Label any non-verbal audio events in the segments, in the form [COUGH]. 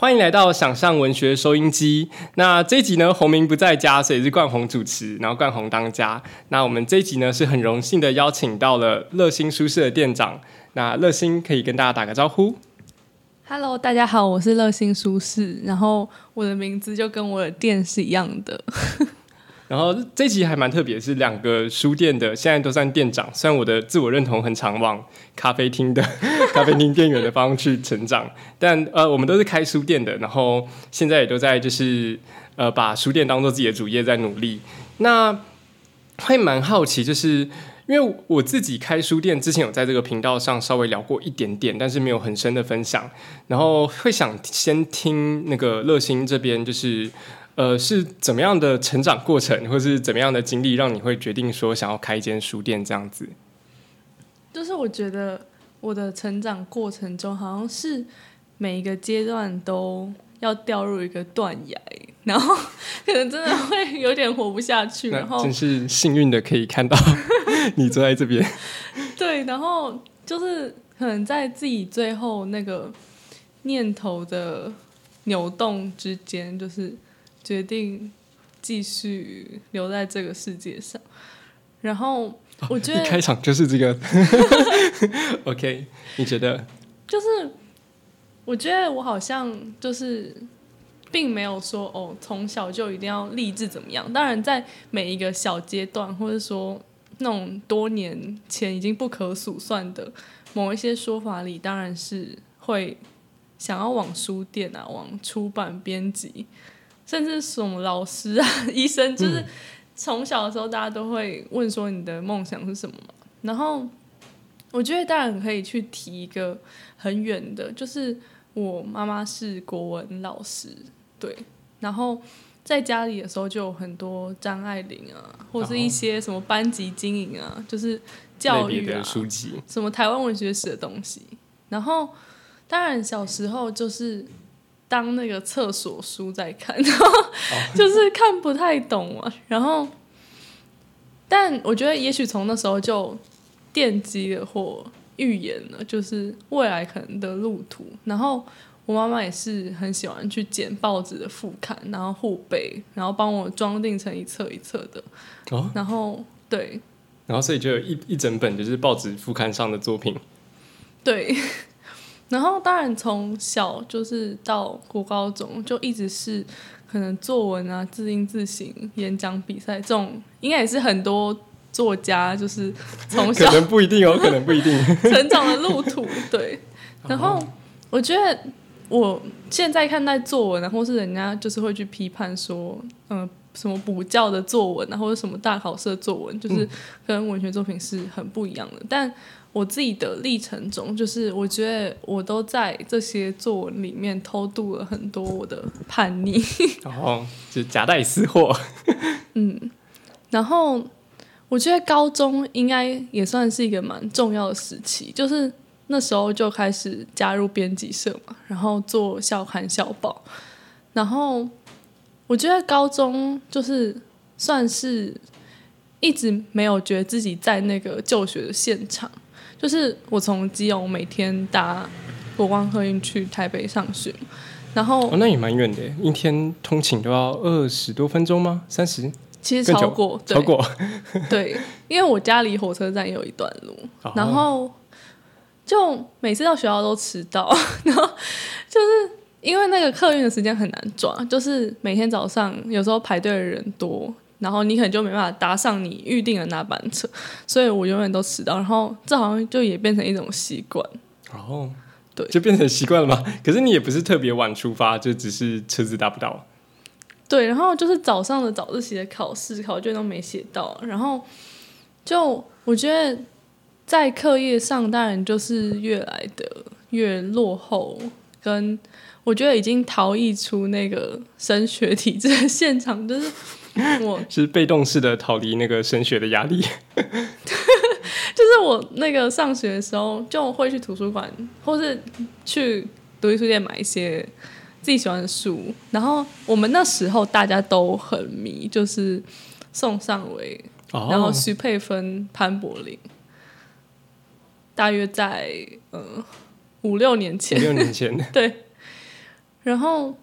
欢迎来到想象文学收音机。那这一集呢，洪明不在家，所以是冠宏主持，然后冠宏当家。那我们这一集呢，是很荣幸的邀请到了乐心书室的店长。那乐心可以跟大家打个招呼。Hello，大家好，我是乐心书室，然后我的名字就跟我的店是一样的。然后这集还蛮特别，是两个书店的，现在都算店长。虽然我的自我认同很常往咖啡厅的 [LAUGHS] 咖啡厅店员的方向去成长，但呃，我们都是开书店的，然后现在也都在就是呃，把书店当做自己的主业在努力。那会蛮好奇，就是因为我自己开书店之前有在这个频道上稍微聊过一点点，但是没有很深的分享。然后会想先听那个乐心这边就是。呃，是怎么样的成长过程，或是怎么样的经历，让你会决定说想要开一间书店这样子？就是我觉得我的成长过程中，好像是每一个阶段都要掉入一个断崖，然后可能真的会有点活不下去。然后真是幸运的可以看到 [LAUGHS] 你坐在这边。对，然后就是可能在自己最后那个念头的扭动之间，就是。决定继续留在这个世界上，然后我觉得开场就是这个。[LAUGHS] OK，你觉得？就是我觉得我好像就是并没有说哦，从小就一定要立志怎么样。当然，在每一个小阶段，或者说那种多年前已经不可数算的某一些说法里，当然是会想要往书店啊，往出版编辑。甚至什么老师啊、[LAUGHS] 医生，就是从小的时候，大家都会问说你的梦想是什么嘛。然后我觉得当然可以去提一个很远的，就是我妈妈是国文老师，对。然后在家里的时候就有很多张爱玲啊，或是一些什么班级经营啊，就是教育的书籍，什么台湾文学史的东西。然后当然小时候就是。当那个厕所书在看，然后就是看不太懂啊。然后，但我觉得也许从那时候就奠基了或预言了，就是未来可能的路途。然后我妈妈也是很喜欢去捡报纸的副刊，然后护背，然后帮我装订成一册一册的。哦，然后对，然后所以就有一一整本就是报纸副刊上的作品。对。然后，当然从小就是到国高中，就一直是可能作文啊、字音字形、演讲比赛这种，应该也是很多作家就是从小可能不一定哦，可能不一定 [LAUGHS] 成长的路途。对，[LAUGHS] 然后我觉得我现在看待作文啊，或是人家就是会去批判说，嗯，什么补教的作文啊，或者什么大考试的作文，就是跟文学作品是很不一样的，但。我自己的历程中，就是我觉得我都在这些作文里面偷渡了很多我的叛逆，然 [LAUGHS] 后就夹带私货。[LAUGHS] 嗯，然后我觉得高中应该也算是一个蛮重要的时期，就是那时候就开始加入编辑社嘛，然后做校刊校报，然后我觉得高中就是算是一直没有觉得自己在那个就学的现场。就是我从基隆每天搭国光客运去台北上学，然后哦，那也蛮远的，一天通勤都要二十多分钟吗？三十？其实超过，超过。[LAUGHS] 对，因为我家离火车站有一段路，然后就每次到学校都迟到，[LAUGHS] 然后就是因为那个客运的时间很难抓，就是每天早上有时候排队的人多。然后你可能就没办法搭上你预定的那班车，所以我永远都迟到。然后这好像就也变成一种习惯。哦，对，就变成习惯了吗？可是你也不是特别晚出发，就只是车子搭不到。对，然后就是早上的早自习的考试考卷都没写到，然后就我觉得在课业上当然就是越来的越落后，跟我觉得已经逃逸出那个升学体制的现场，就是。我 [LAUGHS] 是被动式的逃离那个升学的压力，[LAUGHS] 就是我那个上学的时候就会去图书馆，或是去独立书店买一些自己喜欢的书。然后我们那时候大家都很迷，就是宋尚伟，然后徐佩芬、潘柏林，大约在呃五六年前，五六年前 [LAUGHS] 对。然后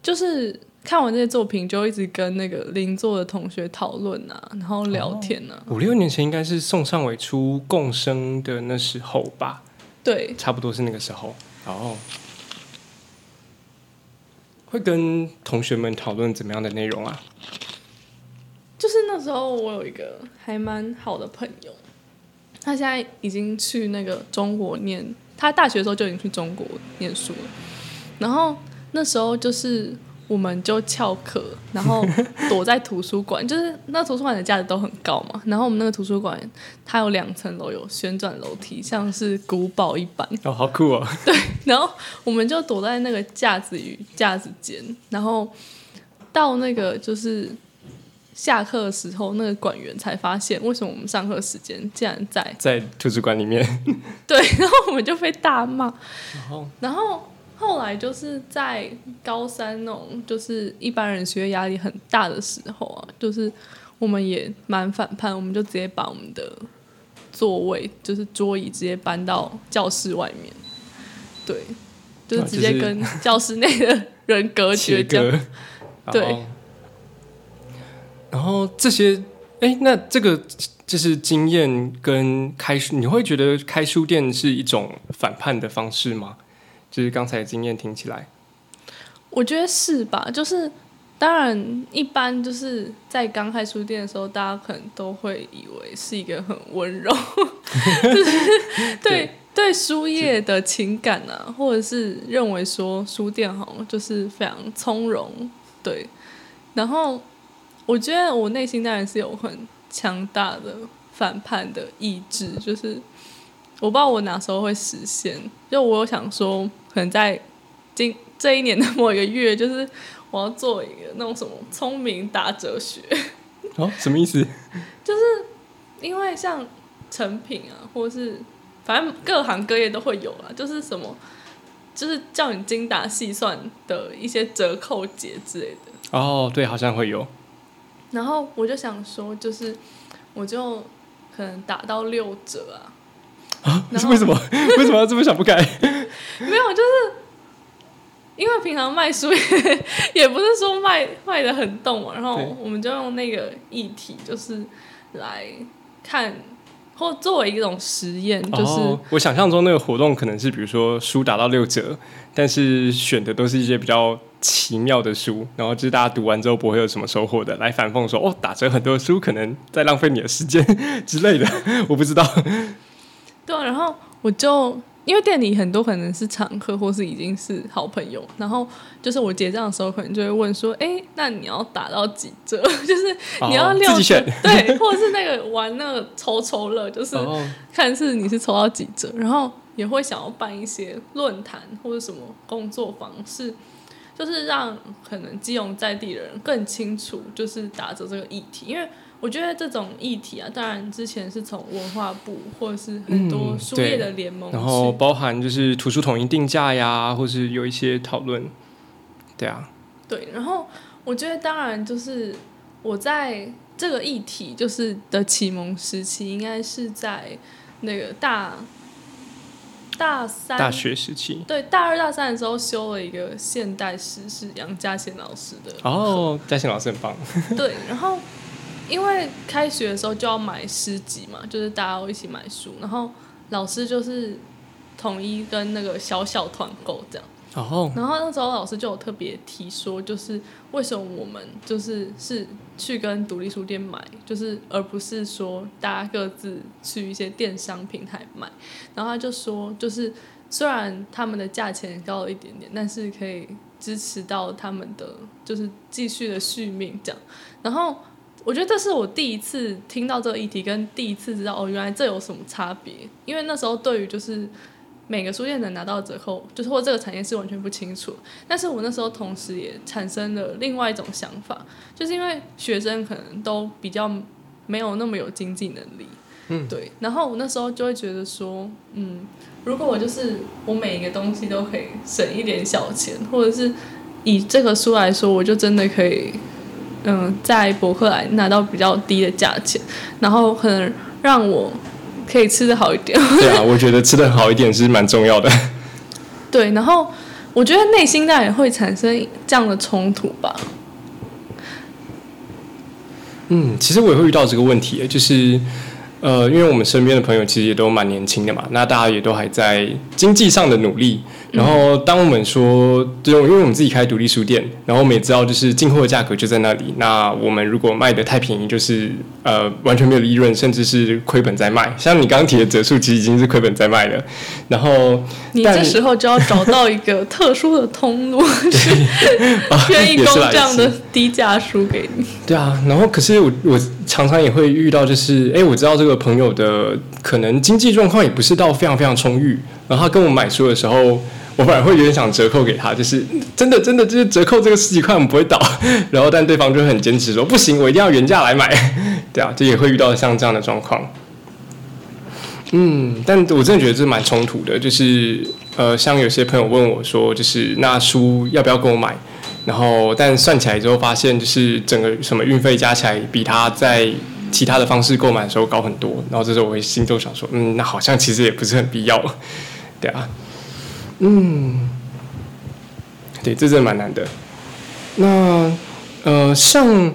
就是看完这些作品，就一直跟那个邻座的同学讨论啊，然后聊天啊。五六年前应该是宋尚伟出《共生》的那时候吧，对，差不多是那个时候。哦，会跟同学们讨论怎么样的内容啊？就是那时候我有一个还蛮好的朋友，他现在已经去那个中国念，他大学的时候就已经去中国念书了。然后那时候就是我们就翘课，然后 [LAUGHS] 躲在图书馆，就是那图书馆的架子都很高嘛。然后我们那个图书馆它有两层楼，有旋转楼梯，像是古堡一般。哦，好酷哦！对然后我们就躲在那个架子与架子间，然后到那个就是下课的时候，那个管员才发现为什么我们上课时间竟然在在图书馆里面，[LAUGHS] 对，然后我们就被大骂。然后然后后来就是在高三那种就是一般人学业压力很大的时候啊，就是我们也蛮反叛，我们就直接把我们的座位就是桌椅直接搬到教室外面，对，就是直接跟教室内的人隔绝 [LAUGHS] 切这样。对然后。然后这些，哎，那这个就是经验跟开书，你会觉得开书店是一种反叛的方式吗？就是刚才的经验听起来，我觉得是吧？就是当然，一般就是在刚开书店的时候，大家可能都会以为是一个很温柔，[LAUGHS] 就是 [LAUGHS] 对对书业的情感啊，或者是认为说书店好像就是非常从容，对。然后我觉得我内心当然是有很强大的反叛的意志，就是我不知道我哪时候会实现。就我有想说，可能在今这一年的某一个月，就是我要做一个那种什么聪明打哲学，哦，什么意思？[LAUGHS] 就是因为像成品啊，或是反正各行各业都会有啦，就是什么。就是叫你精打细算的一些折扣节之类的，哦，对，好像会有，然后我就想说，就是我就可能打到六折啊，啊，然后为什么 [LAUGHS] 为什么要这么想不开？没有，就是因为平常卖书也也不是说卖卖的很动嘛，然后我们就用那个议题，就是来看或作为一种实验，就是、哦，我想象中那个活动可能是，比如说书打到六折，但是选的都是一些比较奇妙的书，然后就是大家读完之后不会有什么收获的，来反讽说哦，打折很多的书可能在浪费你的时间 [LAUGHS] 之类的，我不知道。对啊，然后我就因为店里很多可能是常客或是已经是好朋友，然后就是我结账的时候可能就会问说，哎，那你要打到几折？[LAUGHS] 就是你要哦六折，自己选 [LAUGHS] 对，或者是那个玩那个抽抽乐，就是哦，看是你是抽到几折，然后也会想要办一些论坛或者什么工作坊，是就是让可能基隆在地的人更清楚，就是打折这个议题，因为。我觉得这种议题啊，当然之前是从文化部或者是很多嗯书业的联盟去、然后包含就是图书统一定价呀，或是有一些讨论，对啊，对，然后我觉得当然就是我在这个议题就是的启蒙时期，应该是在那个大大三大学时期。对大二大三的时候修了一个现代史，是杨嘉贤老师的哦，嘉贤老师很棒，对，然后因为开学的时候就要买诗集嘛，就是大家都一起买书，然后老师就是统一跟那个小小团购这样。哦，然后那时候老师就有特别提说，就是为什么我们就是是去跟独立书店买，就是而不是说大家各自去一些电商平台买。然后他就说，就是虽然他们的价钱高了一点点，但是可以支持到他们的就是继续的续命这样。然后我觉得这是我第一次听到这个议题，跟第一次知道哦，原来这有什么差别。因为那时候对于就是每个书店能拿到折扣，就是或这个产业是完全不清楚。但是我那时候同时也产生了另外一种想法，就是因为学生可能都比较没有那么有经济能力，嗯，对。然后我那时候就会觉得说，嗯，如果我就是我每一个东西都可以省一点小钱，或者是以这个书来说，我就真的可以。嗯，在博客来拿到比较低的价钱，然后可能让我可以吃的好一点。[LAUGHS] 对啊，我觉得吃的好一点是蛮重要的。对，然后我觉得内心当然也会产生这样的冲突吧。嗯，其实我也会遇到这个问题，就是呃，因为我们身边的朋友其实也都蛮年轻的嘛，那大家也都还在经济上的努力。然后，当我们说，就因为我们自己开独立书店，然后我们也知道，就是进货的价格就在那里。那我们如果卖的太便宜，就是呃完全没有利润，甚至是亏本在卖。像你刚刚提的折数，其实已经是亏本在卖了。然后，你这时候就要找到一个特殊的通路，[LAUGHS] 是愿意供这样的低价书给你。对啊，然后可是我我常常也会遇到，就是哎，我知道这个朋友的可能经济状况也不是到非常非常充裕，然后他跟我买书的时候。我反而会有点想折扣给他，就是真的真的就是折扣这个十几块我们不会倒，然后但对方就很坚持说不行，我一定要原价来买，对啊，这也会遇到像这样的状况。嗯，但我真的觉得这蛮冲突的，就是呃，像有些朋友问我说，就是那书要不要跟我买，然后但算起来之后发现，就是整个什么运费加起来比他在其他的方式购买的时候高很多，然后这时候我会心中想说，嗯，那好像其实也不是很必要，对啊。嗯，对，这真的蛮难的。那呃，像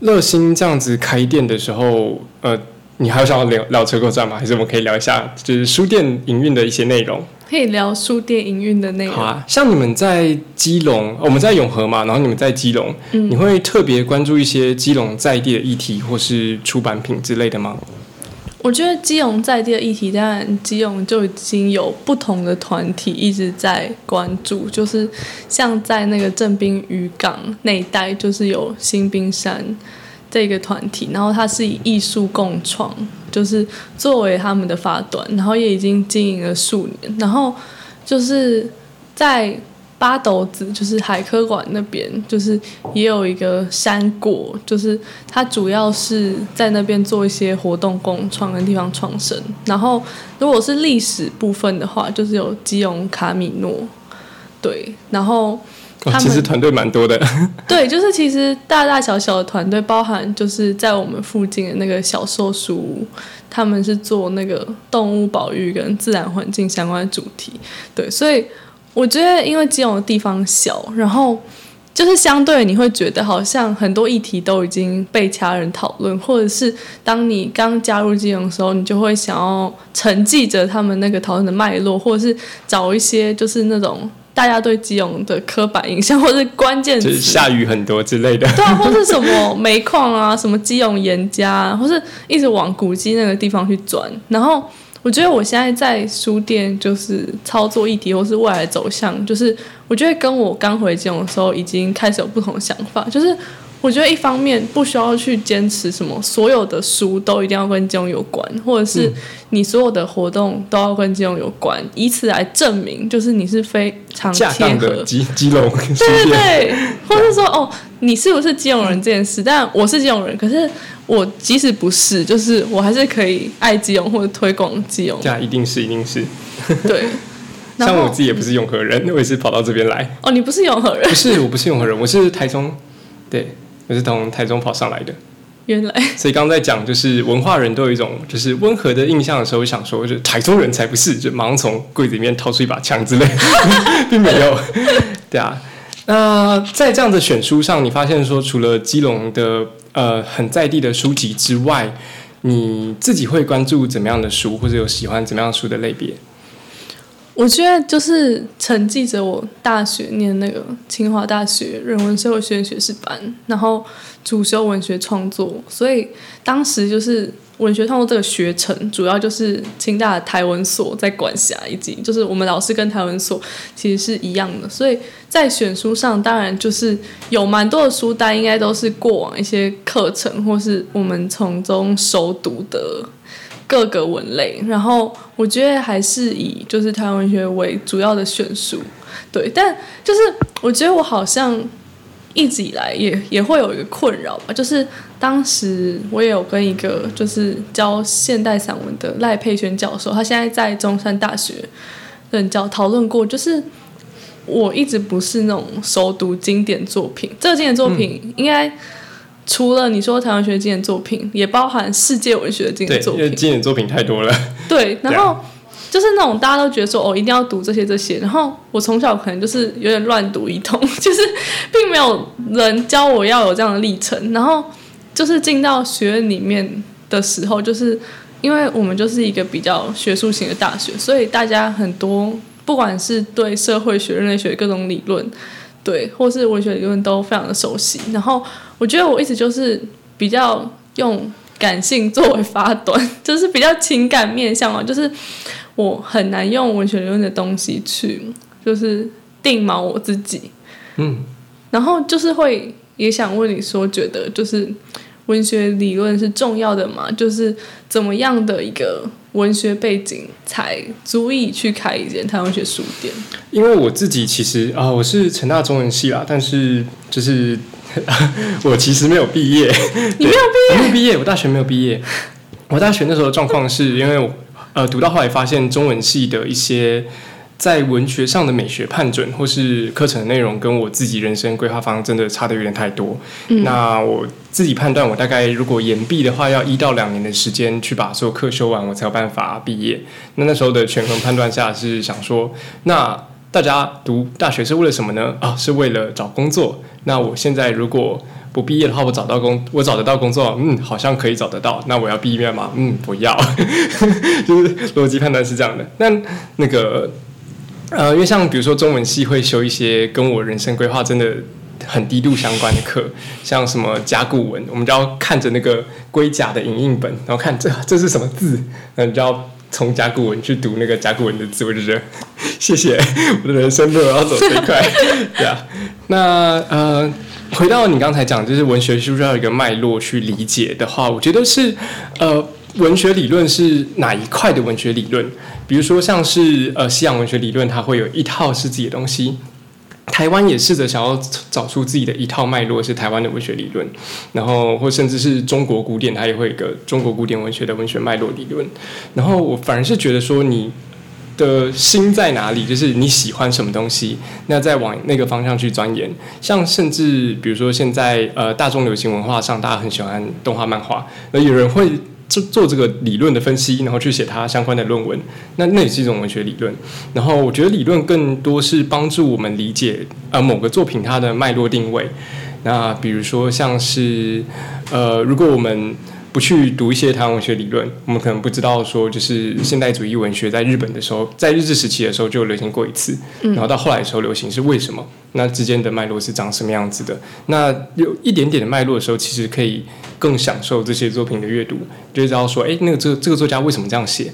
乐心这样子开店的时候，呃，你还有想要聊聊车购站吗？还是我们可以聊一下，就是书店营运的一些内容？可以聊书店营运的内容。好啊，像你们在基隆，我们在永和嘛，然后你们在基隆，你会特别关注一些基隆在地的议题或是出版品之类的吗？我觉得基隆在地的议题，当然基隆就已经有不同的团体一直在关注，就是像在那个正滨渔港那一带，就是有新冰山这个团体，然后它是以艺术共创，就是作为他们的发端，然后也已经经营了数年，然后就是在。八斗子就是海科馆那边，就是也有一个山果，就是它主要是在那边做一些活动共创跟地方创生。然后如果是历史部分的话，就是有基隆卡米诺，对，然后他其实团队蛮多的。[LAUGHS] 对，就是其实大大小小的团队，包含就是在我们附近的那个小兽书屋，他们是做那个动物保育跟自然环境相关的主题，对，所以。我觉得，因为基隆的地方小，然后就是相对你会觉得好像很多议题都已经被其他人讨论，或者是当你刚加入基隆的时候，你就会想要承继着他们那个讨论的脉络，或者是找一些就是那种大家对基隆的刻板印象，或是关键词，下雨很多之类的，对啊，或是什么煤矿啊，什么基隆盐家，或是一直往古迹那个地方去转，然后。我觉得我现在在书店就是操作议题或是未来走向，就是我觉得跟我刚回金融的时候已经开始有不同的想法。就是我觉得一方面不需要去坚持什么所有的书都一定要跟金融有关，或者是你所有的活动都要跟金融有关，以此来证明就是你是非常贴合基基隆 [LAUGHS] 对对对，或者说哦你是不是金融人这件事，但我是金融人，可是。我即使不是，就是我还是可以爱金融或者推广金融。这样一定是，一定是。对，[LAUGHS] 像我自己也不是永和人，我也是跑到这边来。哦，你不是永和人？不是，我不是永和人，我是台中。对，我是从台中跑上来的。原来。所以刚刚在讲，就是文化人都有一种就是温和的印象的时候，想说，就台中人才不是，就马上从柜子里面掏出一把枪之类，[LAUGHS] 并没有。对啊。那在这样的选书上，你发现说，除了基隆的呃很在地的书籍之外，你自己会关注怎么样的书，或者有喜欢怎么样书的类别？我觉得就是承继着我大学念那个清华大学人文社会学院学士班，然后主修文学创作，所以当时就是。文学创作这个学程，主要就是清大的台文所在管辖，以及就是我们老师跟台文所其实是一样的，所以在选书上，当然就是有蛮多的书单，应该都是过往一些课程或是我们从中熟读的各个文类。然后我觉得还是以就是台湾文学为主要的选书，对。但就是我觉得我好像。一直以来也也会有一个困扰吧，就是当时我也有跟一个就是教现代散文的赖佩轩教授，他现在在中山大学任教，讨论过，就是我一直不是那种熟读经典作品，这个经典作品应该除了你说台湾学经典作品，也包含世界文学的经典作品，因为经典作品太多了。[LAUGHS] 对，然后就是那种大家都觉得说哦，一定要读这些这些，然后我从小可能就是有点乱读一通，[LAUGHS] 就是并没有人教我要有这样的历程。然后就是进到学院里面的时候，就是因为我们就是一个比较学术型的大学，所以大家很多不管是对社会学、人类学各种理论，对，或是文学理论都非常的熟悉。然后我觉得我一直就是比较用感性作为发端，[LAUGHS] 就是比较情感面向嘛，就是我很难用文学理论的东西去就是定锚我自己。嗯，然后就是会也想问你说，觉得就是文学理论是重要的吗？就是怎么样的一个文学背景才足以去开一间台湾文学书店？因为我自己其实啊、我是成大中文系啦，但是就是 [LAUGHS] 我其实没有毕业，[LAUGHS] 你没有毕业，没有毕业，我大学没有毕业。我大学那时候的状况是因为我呃读到后来发现中文系的一些在文学上的美学判准或是课程的内容，跟我自己人生规划方向真的差的有点太多。那我自己判断，我大概如果延毕的话，要一到两年的时间去把所有课修完，我才有办法毕业。那那时候的权衡判断下是想说，那大家读大学是为了什么呢？啊，是为了找工作。那我现在如果不毕业的话，我找到工，我找得到工作，嗯，好像可以找得到。那我要毕业吗？嗯，不要，[LAUGHS] 就是逻辑判断是这样的。那那个呃，因为像比如说中文系会修一些跟我人生规划真的很低度相关的课，像什么甲骨文，我们就要看着那个龟甲的影印本，然后看这这是什么字，那你就要从甲骨文去读那个甲骨文的字，我就觉得 [LAUGHS] 谢谢我的人生路要走这一块，[LAUGHS] 对啊。那呃，回到你刚才讲，就是文学是不是要有一个脉络去理解的话，我觉得是呃，文学理论是哪一块的文学理论？比如说像是呃西洋文学理论，它会有一套是自己的东西。台湾也试着想要找出自己的一套脉络，是台湾的文学理论，然后或甚至是中国古典，它也会有一个中国古典文学的文学脉络理论。然后我反而是觉得说，你的心在哪里，就是你喜欢什么东西，那再往那个方向去钻研。像甚至比如说现在呃大众流行文化上，大家很喜欢动画漫画，那有人会。做这个理论的分析，然后去写它相关的论文，那那也是一种文学理论。然后我觉得理论更多是帮助我们理解呃某个作品它的脉络定位。那比如说像是呃，如果我们不去读一些台湾文学理论，我们可能不知道说，就是现代主义文学在日本的时候，在日治时期的时候就流行过一次，然后到后来的时候流行是为什么？那之间的脉络是长什么样子的？那有一点点的脉络的时候，其实可以更享受这些作品的阅读，就知道说，哎，那个这个这个作家为什么这样写？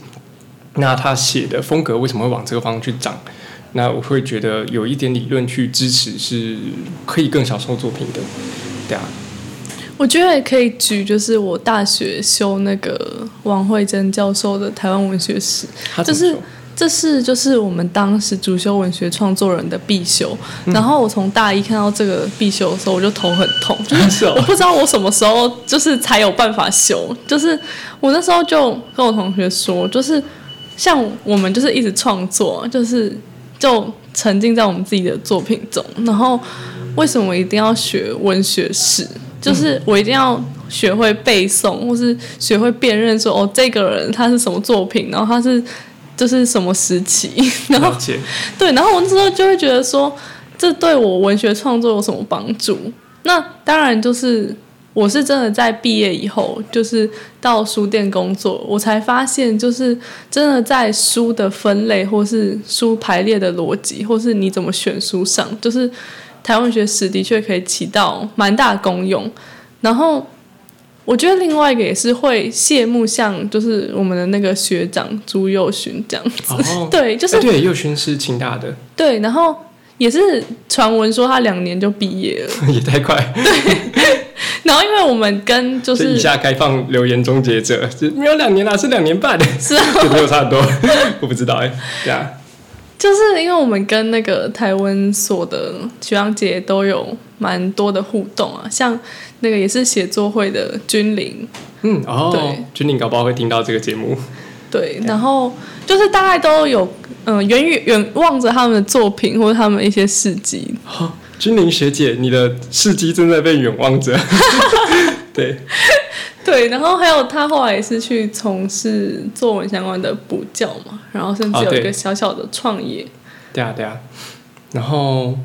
那他写的风格为什么会往这个方向去长？那我会觉得有一点理论去支持，是可以更享受作品的，对啊。我觉得也可以举，就是我大学修那个王慧珍教授的台湾文学史，就是这是就是我们当时主修文学创作人的必修。然后我从大一看到这个必修的时候，我就头很痛，就是 [LAUGHS] 我不知道我什么时候就是才有办法修。就是我那时候就跟我同学说，就是像我们就是一直创作，就是就沉浸在我们自己的作品中，然后为什么一定要学文学史？就是我一定要学会背诵，或是学会辨认说哦，这个人他是什么作品，然后他是就是什么时期，[LAUGHS] 然后对，然后我那时候就会觉得说，这对我文学创作有什么帮助？那当然就是我是真的在毕业以后，就是到书店工作，我才发现，就是真的在书的分类，或是书排列的逻辑，或是你怎么选书上，就是。台湾文学史的确可以起到蛮大功用，然后我觉得另外一个也是会谢幕，像就是我们的那个学长朱佑勋这样子，[LAUGHS] 对，就是对，佑勋是清大的，对，然后也是传闻说他两年就毕业了，[LAUGHS] 也太快，[LAUGHS] 对，然后因为我们跟就是以下开放留言终结者，没有两年啦，是两年半，是啊，没有差很多，我不知道哎，对啊。就是因为我们跟那个台湾所的学长姐都有蛮多的互动啊，像那个也是写作会的君临，嗯哦，对，君临搞不好会听到这个节目，对，然后就是大概都有嗯远远远望着他们的作品或者他们一些事迹。好，君临学姐，你的事迹正在被远望着，[LAUGHS] 对。对，然后还有他后来也是去从事作文相关的补教嘛，然后甚至有一个小小的创业。对啊，对啊。然后，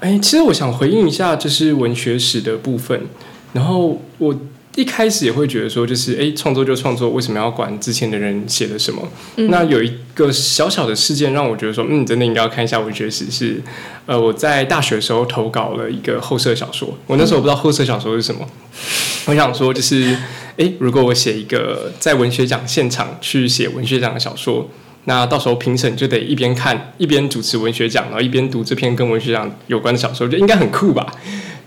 哎，其实我想回应一下，就是文学史的部分。然后我一开始也会觉得说，就是哎，创作就创作，为什么要管之前的人写的什么？嗯那有一个小小的事件让我觉得说，嗯，真的应该要看一下文学史。是，呃，我在大学的时候投稿了一个后设小说，我那时候不知道后设小说是什么。我想说，就是，哎，如果我写一个在文学奖现场去写文学奖的小说，那到时候评审就得一边看一边主持文学奖，然后一边读这篇跟文学奖有关的小说，就应该很酷吧？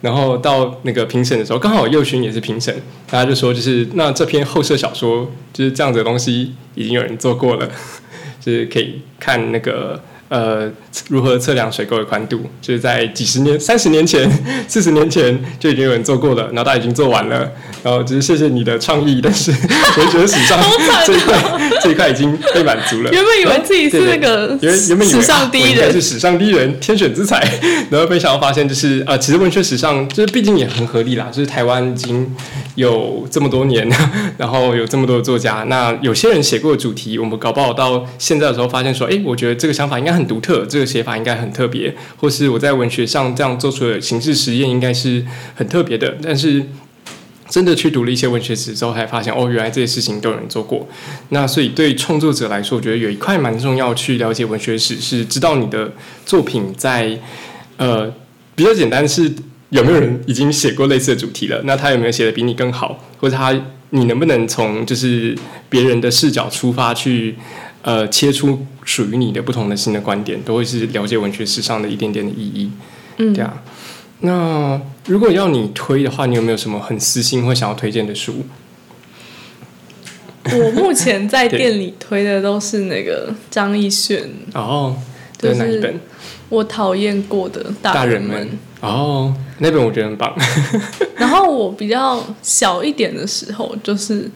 然后到那个评审的时候，刚好右勋也是评审，大家就说就是那这篇后设小说就是这样子的东西，已经有人做过了，[LAUGHS] 就是可以看那个呃如何测量水沟的宽度，就是在几十年、三十年前、四十年前就已经有人做过了，然后大家已经做完了，然后只是谢谢你的创意，但是 [LAUGHS] 我觉得史上这一块这一块已经被满足了。原本以为自己是那个原原本以为史上第一人是，史上第一人，天选之才，然后没想到发现就是呃，其实文学史上就是毕竟也很合理啦，就是台湾已经有这么多年，[LAUGHS] 然后有这么多的作家，那有些人写过的主题，我们搞不好到现在的时候发现说，哎，我觉得这个想法应该很独特，这个写法应该很特别，或是我在文学上这样做出的形式实验应该是很特别的，但是。真的去读了一些文学史之后，才发现哦，原来这些事情都有人做过。那所以对创作者来说，我觉得有一块蛮重要，去了解文学史，是知道你的作品在呃比较简单是有没有人已经写过类似的主题了，那他有没有写的比你更好，或者他你能不能从就是别人的视角出发去呃切出属于你的不同的新的观点，都会是了解文学史上的一点点的意义。嗯对，啊。那如果要你推的话，你有没有什么很私心或想要推荐的书？[LAUGHS] 我目前在店里推的都是那个张艺轩，[LAUGHS] 哦，这就是是哪一本？我讨厌过的大人们。们。哦，那本我觉得很棒。[LAUGHS] 然后我比较小一点的时候，就是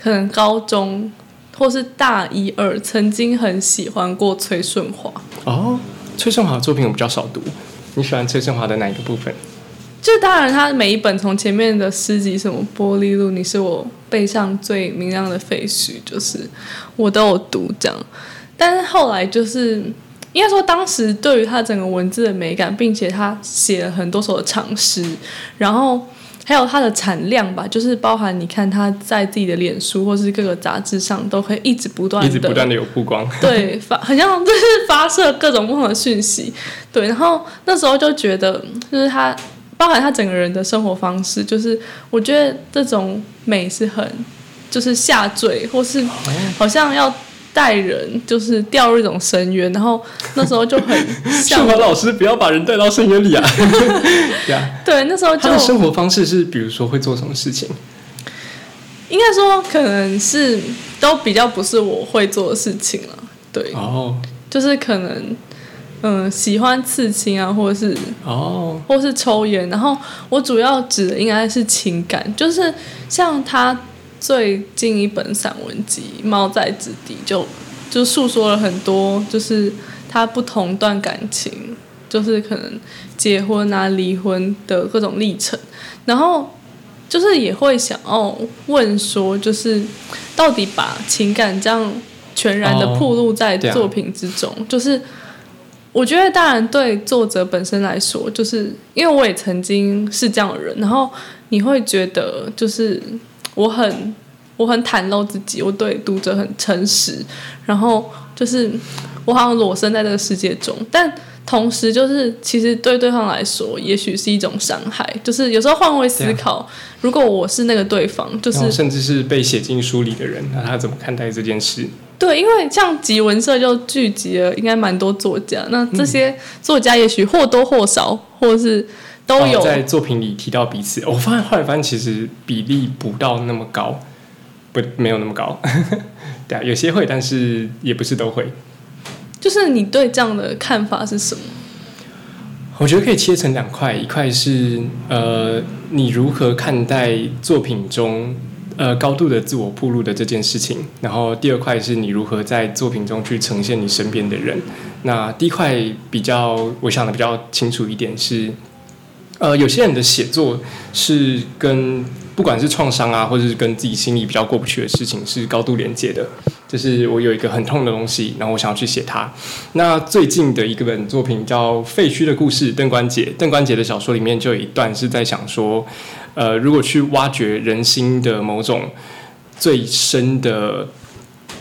可能高中或是大一二，曾经很喜欢过崔顺华。哦，崔胜华的作品我比较少读。你喜欢崔胜华的哪一个部分？就当然，他每一本从前面的诗集，什么《玻璃路》，你是我背上最明亮的废墟，就是我都有读这样。但是后来就是应该说，当时对于他整个文字的美感，并且他写了很多首的长诗，然后还有它的产量吧，就是包含你看他在自己的脸书或是各个杂志上，都可以一直不断一的直不断的有曝光。[LAUGHS] 对，发很像就是发射各种不同的讯息，对，然后那时候就觉得，就是他包含他整个人的生活方式，就是我觉得这种美是很就是下坠，或是好像要带人就是掉入一种深渊，然后那时候就很 [LAUGHS] 胜像华老师不要把人带到深渊里啊！[LAUGHS] 对啊，对，那时候就他的生活方式是，比如说会做什么事情？应该说可能是都比较不是我会做的事情了，对，哦就是可能嗯喜欢刺青啊，或者是哦，或是抽烟，然后我主要指的应该是情感，就是像他最近一本散文集《猫在之地》就就诉说了很多，就是他不同段感情，就是可能结婚啊、离婚的各种历程，然后就是也会想要问说，就是到底把情感这样全然的哦暴露在作品之中，就是。我觉得，当然对作者本身来说，就是因为我也曾经是这样的人，然后你会觉得，就是我很我很袒露自己，我对读者很诚实，然后就是我好像裸身在这个世界中，但同时就是其实对对方来说，也许是一种伤害。就是有时候换位思考，如果我是那个对方，就是甚至是被写进书里的人，那他怎么看待这件事？对，因为像集文社就聚集了应该蛮多作家，那这嗯些作家也许或多或少，或是都有哦在作品里提到彼此。我发现后来发现其实比例不到那么高，不没有那么高。[LAUGHS] 对啊，有些会，但是也不是都会。就是你对这样的看法是什么？我觉得可以切成两块，一块是呃，你如何看待作品中呃高度的自我暴露的这件事情，然后第二块是你如何在作品中去呈现你身边的人。那第一块比较我想的比较清楚一点是，呃，有些人的写作是跟不管是创伤啊，或者是跟自己心里比较过不去的事情是高度连接的。就是我有一个很痛的东西，然后我想要去写它。那最近的一个本作品叫《废墟的故事》，邓关杰。邓关杰的小说里面就有一段是在想说，呃，如果去挖掘人心的某种最深的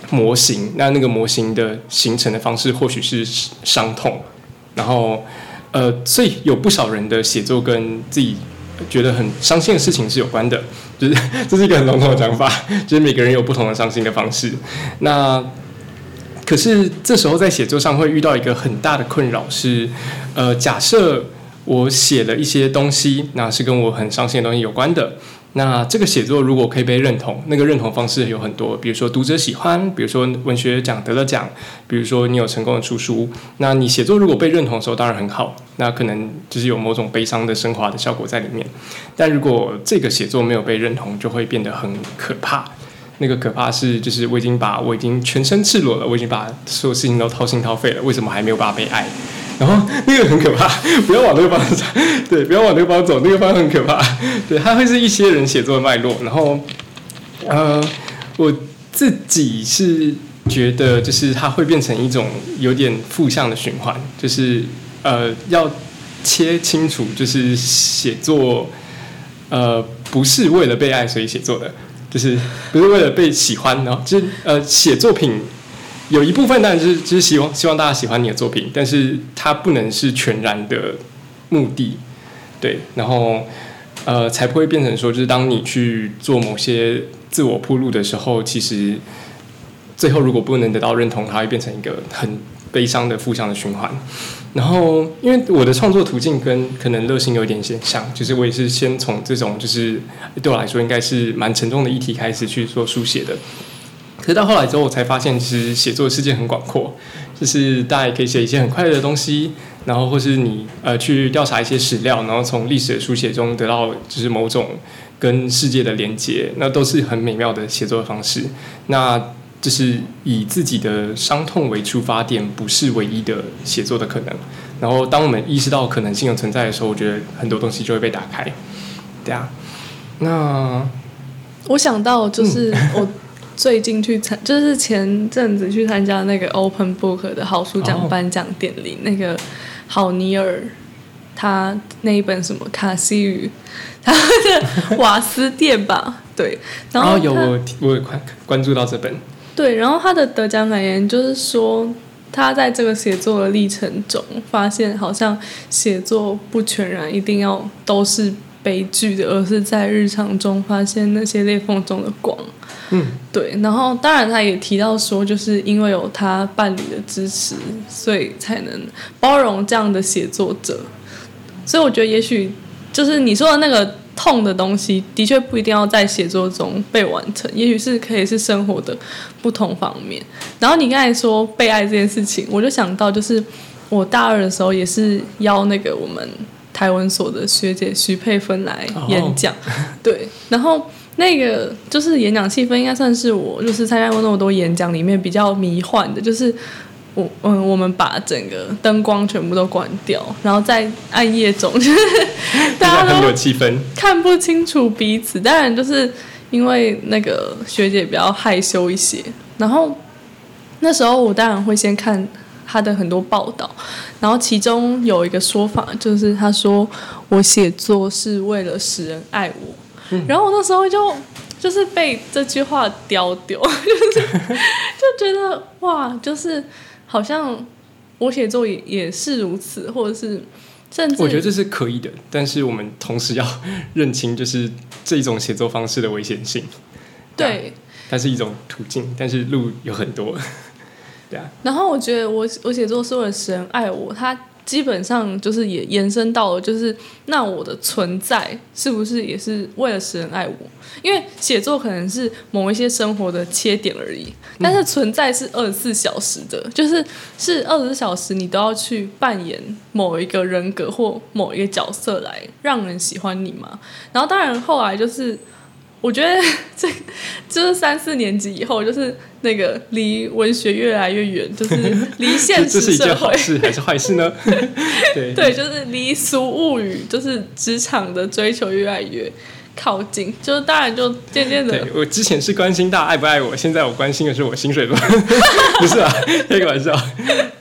模型，那那个模型的形成的方式或许是伤痛。然后，呃，所以有不少人的写作跟自己觉得很伤心的事情是有关的。[LAUGHS] 就是 [LAUGHS] 这是一个很笼统的讲法，[LAUGHS] 就是每个人有不同的伤心的方式。那可是这时候在写作上会遇到一个很大的困扰是，呃，假设我写了一些东西，那是跟我很伤心的东西有关的。那这个写作如果可以被认同，那个认同方式有很多，比如说读者喜欢，比如说文学奖得了奖，比如说你有成功的出书。那你写作如果被认同的时候，当然很好，那可能就是有某种悲伤的升华的效果在里面。但如果这个写作没有被认同，就会变得很可怕。那个可怕是，就是我已经把我已经全身赤裸了，我已经把所有事情都掏心掏肺了，为什么还没有办法被爱？然后那个很可怕，[LAUGHS] 不要往那个方向，对，不要往那个方向走，那个方向很可怕。[LAUGHS] 对，它会是一些人写作的脉络。然后，呃，我自己是觉得，就是它会变成一种有点负向的循环，就是呃，要切清楚，就是写作，呃，不是为了被爱所以写作的，就是不是为了被喜欢，然后就是呃，写作品。有一部分当然是就是希望希望大家喜欢你的作品，但是它不能是全然的目的，对，然后呃才不会变成说就是当你去做某些自我铺路的时候，其实最后如果不能得到认同，它会变成一个很悲伤的负向的循环。然后因为我的创作途径跟可能乐心有点像，就是我也是先从这种就是对我来说应该是蛮沉重的议题开始去做书写的。可是到后来之后，我才发现，其实写作的世界很广阔，就是大家也可以写一些很快乐的东西，然后或是你呃去调查一些史料，然后从历史的书写中得到就是某种跟世界的连接，那都是很美妙的写作的方式。那就是以自己的伤痛为出发点，不是唯一的写作的可能。然后当我们意识到可能性的存在的时候，我觉得很多东西就会被打开。对啊，那我想到就是我。[LAUGHS] 最近去参，就是前阵子去参加那个 Open Book 的好书奖颁奖典礼，那个郝尼尔他那一本什么卡西语，他的瓦斯店吧，对，然后有我我关关注到这本，对，然后他的得奖感言就是说，他在这个写作的历程中，发现好像写作不全然一定要都是悲剧的，而是在日常中发现那些裂缝中的光。嗯，对，然后当然他也提到说，就是因为有他伴侣的支持，所以才能包容这样的写作者。所以我觉得，也许就是你说的那个痛的东西，的确不一定要在写作中被完成，也许是可以是生活的不同方面。然后你刚才说被爱这件事情，我就想到，就是我大二的时候也是邀那个我们台文所的学姐徐佩芬来演讲，对，然后。那个就是演讲气氛，应该算是我就是参加过那么多演讲里面比较迷幻的，就是我嗯，我们把整个灯光全部都关掉，然后在暗夜中，就是大家都有气氛，看不清楚彼此。当然，就是因为那个学姐比较害羞一些，然后那时候我当然会先看她的很多报道，然后其中有一个说法就是她说我写作是为了使人爱我。然后我那时候就就是被这句话叼丢，[LAUGHS] 就是就觉得哇，就是好像我写作也也是如此，或者是甚至我觉得这是可以的，但是我们同时要认清就是这种写作方式的危险性。对，它是一种途径，但是路有很多。[LAUGHS] 对啊。然后我觉得我我写作是为了使人爱我，他。基本上就是也延伸到了，就是那我的存在是不是也是为了使人爱我？因为写作可能是某一些生活的切点而已，但是存在是二十四小时的，就是是二十四小时你都要去扮演某一个人格或某一个角色来让人喜欢你嘛。然后当然后来就是。我觉得这就就是三四年级以后，就是那个离文学越来越远，就是离现 [LAUGHS] 这是一件事 [LAUGHS] 还是坏事呢？[LAUGHS] 对对，就是离俗物语，就是职场的追求越来越靠近。就是当然就渐渐的，我之前是关心大家爱不爱我，现在我关心的是我薪水多，不是啊，开个玩笑。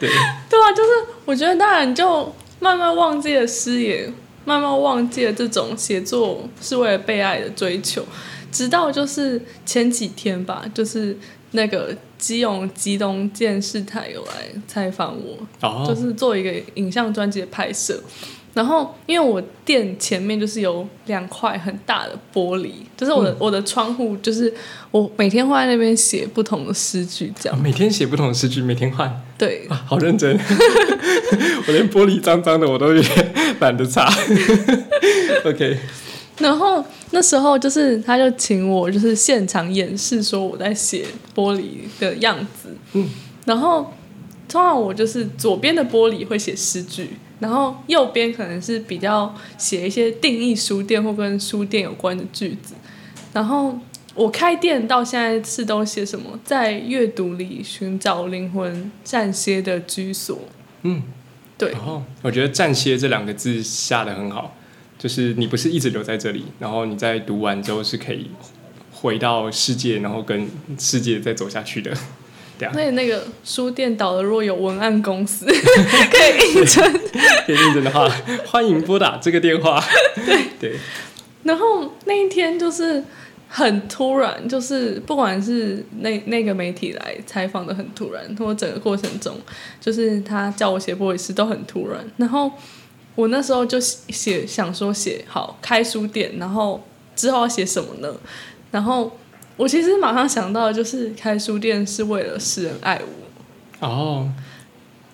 对，对啊，就是我觉得当然就慢慢忘记了失言，慢慢忘记了这种写作是为了被爱的追求，直到就是前几天吧，就是那个基隆基隆电视台有来采访我，哦，就是做一个影像专辑的拍摄。然后，因为我店前面就是有两块很大的玻璃，就是我的、嗯我的窗户，就是我每天会在那边写不同的诗句，这样。每天写不同的诗句，每天换对，啊，好认真。[LAUGHS] 我连玻璃脏脏的我都懒得擦。[LAUGHS] OK，然后那时候就是他就请我就是现场演示说我在写玻璃的样子，嗯，然后通常我就是左边的玻璃会写诗句，然后右边可能是比较写一些定义书店或跟书店有关的句子，然后我开店到现在是都写什么，在阅读里寻找灵魂暂歇的居所，嗯，对。然后我觉得“暂歇”这两个字下的很好，就是你不是一直留在这里，然后你在读完之后是可以回到世界，然后跟世界再走下去的。[LAUGHS] 对啊，所以那个书店倒了，如果有文案公司 [LAUGHS] 可以应征。可以认真的话，欢迎拨打这个电话。[LAUGHS] 对对然后那一天就是很突然，就是不管是那那个媒体来采访的很突然，或整个过程中，就是他叫我写玻璃诗都很突然。然后我那时候就写想说写好开书店，然后之后要写什么呢？然后我其实马上想到的就是开书店是为了使人爱我，哦，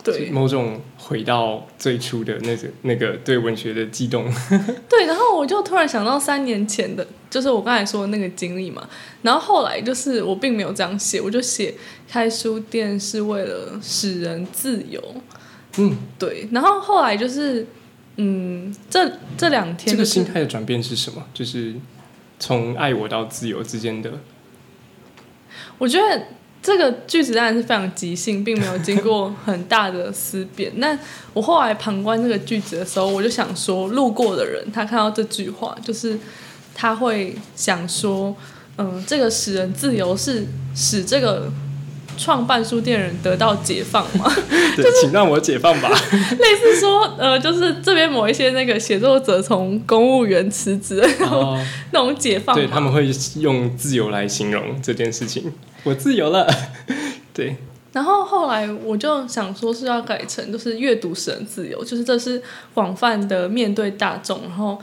对某种回到最初的那个那个对文学的激动。[LAUGHS] [LAUGHS] 对，然后我就突然想到三年前的，就是我刚才说的那个经历嘛。然后后来就是我并没有这样写，我就写开书店是为了使人自由。嗯，对。然后后来就是，嗯，这这两天、就是、这个心态的转变是什么？就是从爱我到自由之间的。我觉得这个句子当然是非常即兴，并没有经过很大的思辨。[LAUGHS] 那我后来旁观这个句子的时候，我就想说，路过的人他看到这句话，就是他会想说，嗯，这个使人自由是使这个创办书店人得到解放吗？[LAUGHS] 对，请让我解放吧。[LAUGHS] 类似说，呃，就是这边某一些那个写作者从公务员辞职，然后哦，那种解放吗，对他们会用自由来形容这件事情。我自由了。[LAUGHS] 对，然后后来我就想说是要改成就是阅读使人自由，就是这是广泛的面对大众，然后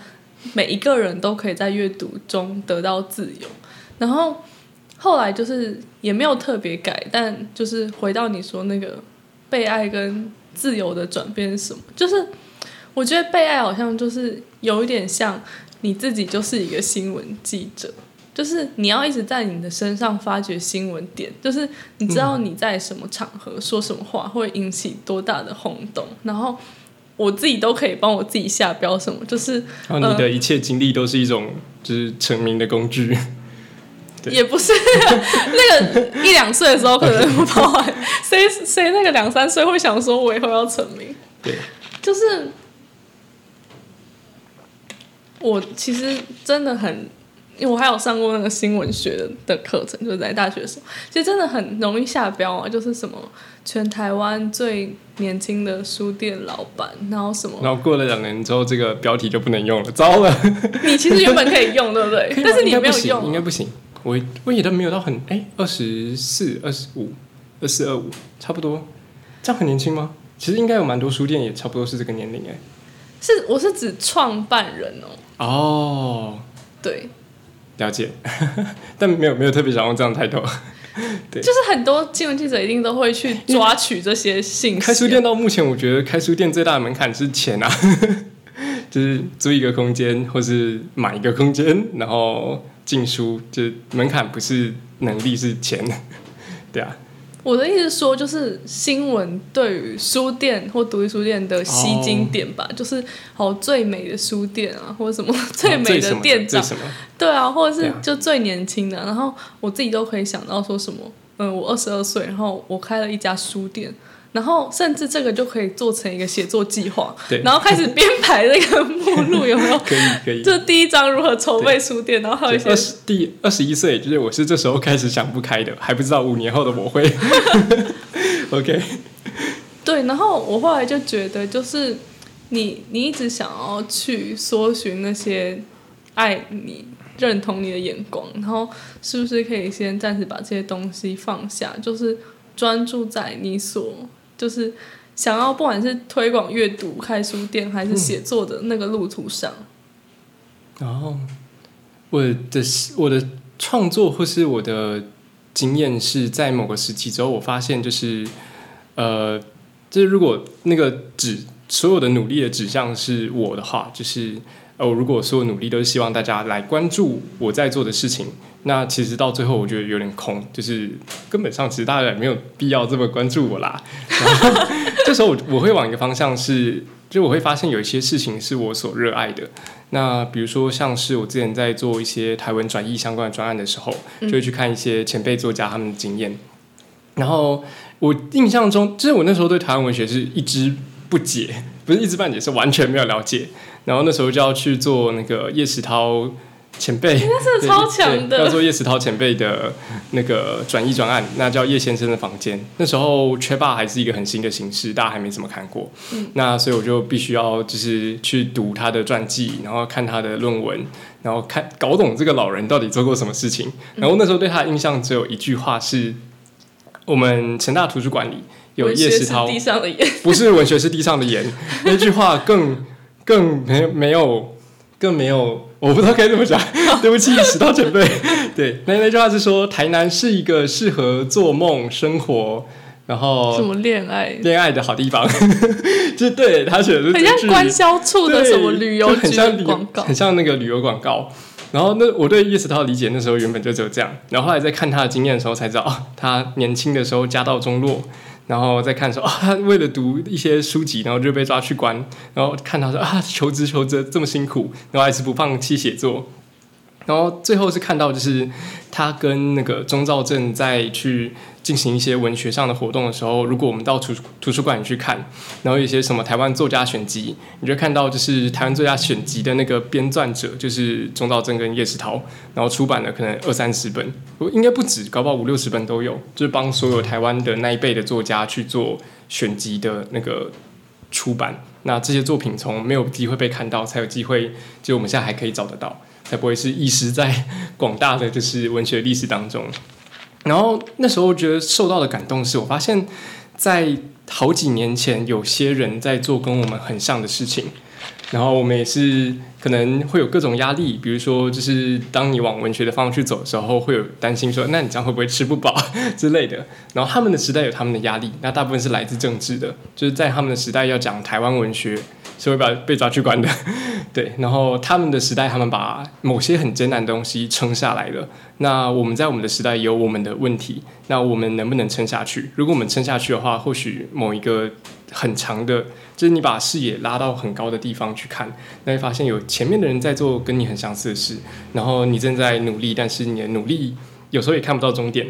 每一个人都可以在阅读中得到自由。然后后来就是也没有特别改，但就是回到你说那个被爱跟自由的转变是什么？就是我觉得被爱好像就是有一点像你自己就是一个新闻记者。就是你要一直在你的身上发掘新闻点，就是你知道你在什么场合说什么话会引起多大的轰动，然后我自己都可以帮我自己下标什么，就是你的一切经历都是一种就是成名的工具。对也不是 [LAUGHS] 那个一两岁的时候可能 [LAUGHS] 不包含，谁谁那个两三岁会想说我以后要成名，对，就是我其实真的很。因为我还有上过那个新闻学的的课程，就是在大学的时候，其实真的很容易下标啊，就是什么全台湾最年轻的书店老板，然后什么，然后过了两年之后，这个标题就不能用了，糟了。你其实原本可以用，对不对？[LAUGHS] 但是你没有用，应该不行。我我也都没有到很哎，二十四、二十五、二四、二五，差不多。这样很年轻吗？其实应该有蛮多书店也差不多是这个年龄哎。是我是指创办人哦，哦，对，了解，[LAUGHS] 但没有没有特别想用这样的抬头。[LAUGHS] 对就是很多新闻记者一定都会去抓取这些信息。开书店到目前，我觉得开书店最大的门槛是钱啊，[LAUGHS] 就是租一个空间，或是买一个空间，然后进书，就是门槛不是能力是钱。[LAUGHS] 对啊，我的意思说，就是新闻对于书店或独立书店的吸睛点吧，就是好最美的书店啊，或者什么最美的店长，对啊，或者是就最年轻的，然后我自己都可以想到说什么，嗯，我二十二岁，然后我开了一家书店。然后甚至这个就可以做成一个写作计划，对，然后开始编排那个目录，有没有？[LAUGHS] 可以可以。就第一章如何筹备书店，然后还有一些。二十第二十一岁，就是我是这时候开始想不开的，还不知道五年后的我会。[LAUGHS] OK。对，然后我后来就觉得，就是你你一直想要去搜寻那些爱你、认同你的眼光，然后是不是可以先暂时把这些东西放下，就是专注在你所。就是想要不管是推广阅读、开书店，还是写作的那个路途上。然后，我的我的创作或是我的经验是在某个时期之后，我发现就是呃，就是如果那个指所有的努力的指向是我的话，就是呃，如果所有努力都是希望大家来关注我在做的事情。那其实到最后，我觉得有点空，就是根本上其实大家也没有必要这么关注我啦。[LAUGHS] 然后这时候我我会往一个方向是，就我会发现有一些事情是我所热爱的。那比如说像是我之前在做一些台文转译相关的专案的时候，就会去看一些前辈作家他们的经验。然后我印象中，就是我那时候对台湾文学是一知不解，不是一知半解，是完全没有了解。然后那时候就要去做那个叶石涛。前辈，那是超强的。要做叶石涛前辈的那个转移专案，那叫叶先生的房间。那时候缺霸还是一个很新的形式，大家还没怎么看过。嗯，那所以我就必须要就是去读他的传记，然后看他的论文，然后看搞懂这个老人到底做过什么事情。然后那时候对他的印象只有一句话是：我们成大图书馆里有叶石涛地上的盐，不是文学是地上的盐。那句话更更没没有。更没有，[LAUGHS] 我不知道该怎么讲。[LAUGHS] 对不起，石涛前辈。[LAUGHS] 对，那那句话是说，台南是一个适合做梦、生活，然后什么恋爱、恋爱的好地方。就对他写的很像官销处的什么旅游很像广告，很像那个旅游广告。然后那我对叶石涛理解那时候原本就只有这样，然后后来在看他的经验的时候才知道，他年轻的时候家道中落。然后再看说啊，他为了读一些书籍，然后就被抓去关。然后看他说啊，求职求职这么辛苦，然后还是不放弃写作。然后最后是看到，就是他跟那个钟兆正在去进行一些文学上的活动的时候，如果我们到图图书馆去看，然后有一些什么台湾作家选集，你就看到就是台湾作家选集的那个编撰者就是钟兆正跟叶世涛，然后出版了可能二三十本，应该不止，搞不好五六十本都有，就是帮所有台湾的那一辈的作家去做选集的那个出版。那这些作品从没有机会被看到，才有机会，就我们现在还可以找得到。才不会是遗失在广大的就是文学历史当中。然后那时候觉得受到的感动是我发现，在好几年前有些人在做跟我们很像的事情。然后我们也是可能会有各种压力，比如说就是当你往文学的方向去走的时候，会有担心说，那你这样会不会吃不饱之类的。然后他们的时代有他们的压力，那大部分是来自政治的，就是在他们的时代要讲台湾文学。是会把被抓去关的，[LAUGHS] 对。然后他们的时代，他们把某些很艰难的东西撑下来了。那我们在我们的时代有我们的问题。那我们能不能撑下去？如果我们撑下去的话，或许某一个很长的，就是你把视野拉到很高的地方去看，那会发现有前面的人在做跟你很相似的事，然后你正在努力，但是你的努力有时候也看不到终点。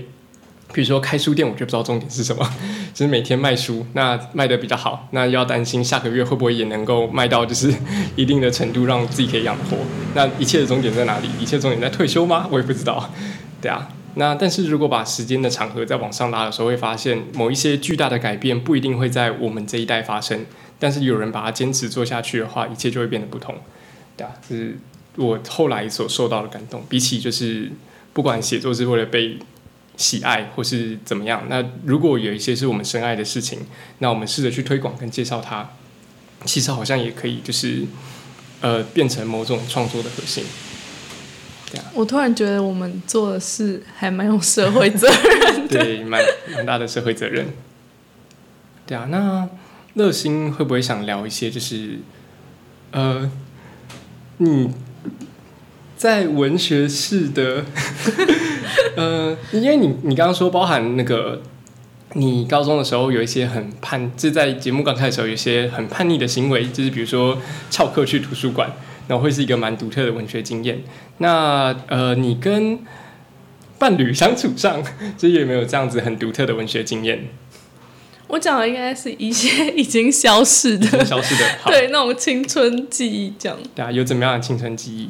比如说开书店，我就不知道重点是什么，就是每天卖书，那卖的比较好，那要担心下个月会不会也能够卖到就是一定的程度，让自己可以养活。那一切的终点在哪里？一切终点在退休吗？我也不知道。对啊，那但是如果把时间的场合再往上拉的时候，会发现某一些巨大的改变不一定会在我们这一代发生，但是有人把它坚持做下去的话，一切就会变得不同。对啊，是我后来所受到的感动。比起就是不管写作是为了被。喜爱或是怎么样？那如果有一些是我们深爱的事情，那我们试着去推广跟介绍它，其实好像也可以，就是呃，变成某种创作的核心。对啊，我突然觉得我们做的事还蛮有社会责任，[LAUGHS] 对，蛮蛮大的社会责任。对啊，那乐心会不会想聊一些，就是呃，你？在文学式的，[LAUGHS] 呃，因为你你刚刚说包含那个你高中的时候有一些很叛，就在节目刚开始的时候有一些很叛逆的行为，就是比如说翘课去图书馆，然后会是一个蛮独特的文学经验。那呃，你跟伴侣相处上，就是有没有这样子很独特的文学经验？我讲的应该是一些已经消逝的，消失的，[LAUGHS] 好，对那种青春记忆这样。对啊，有怎么样的青春记忆？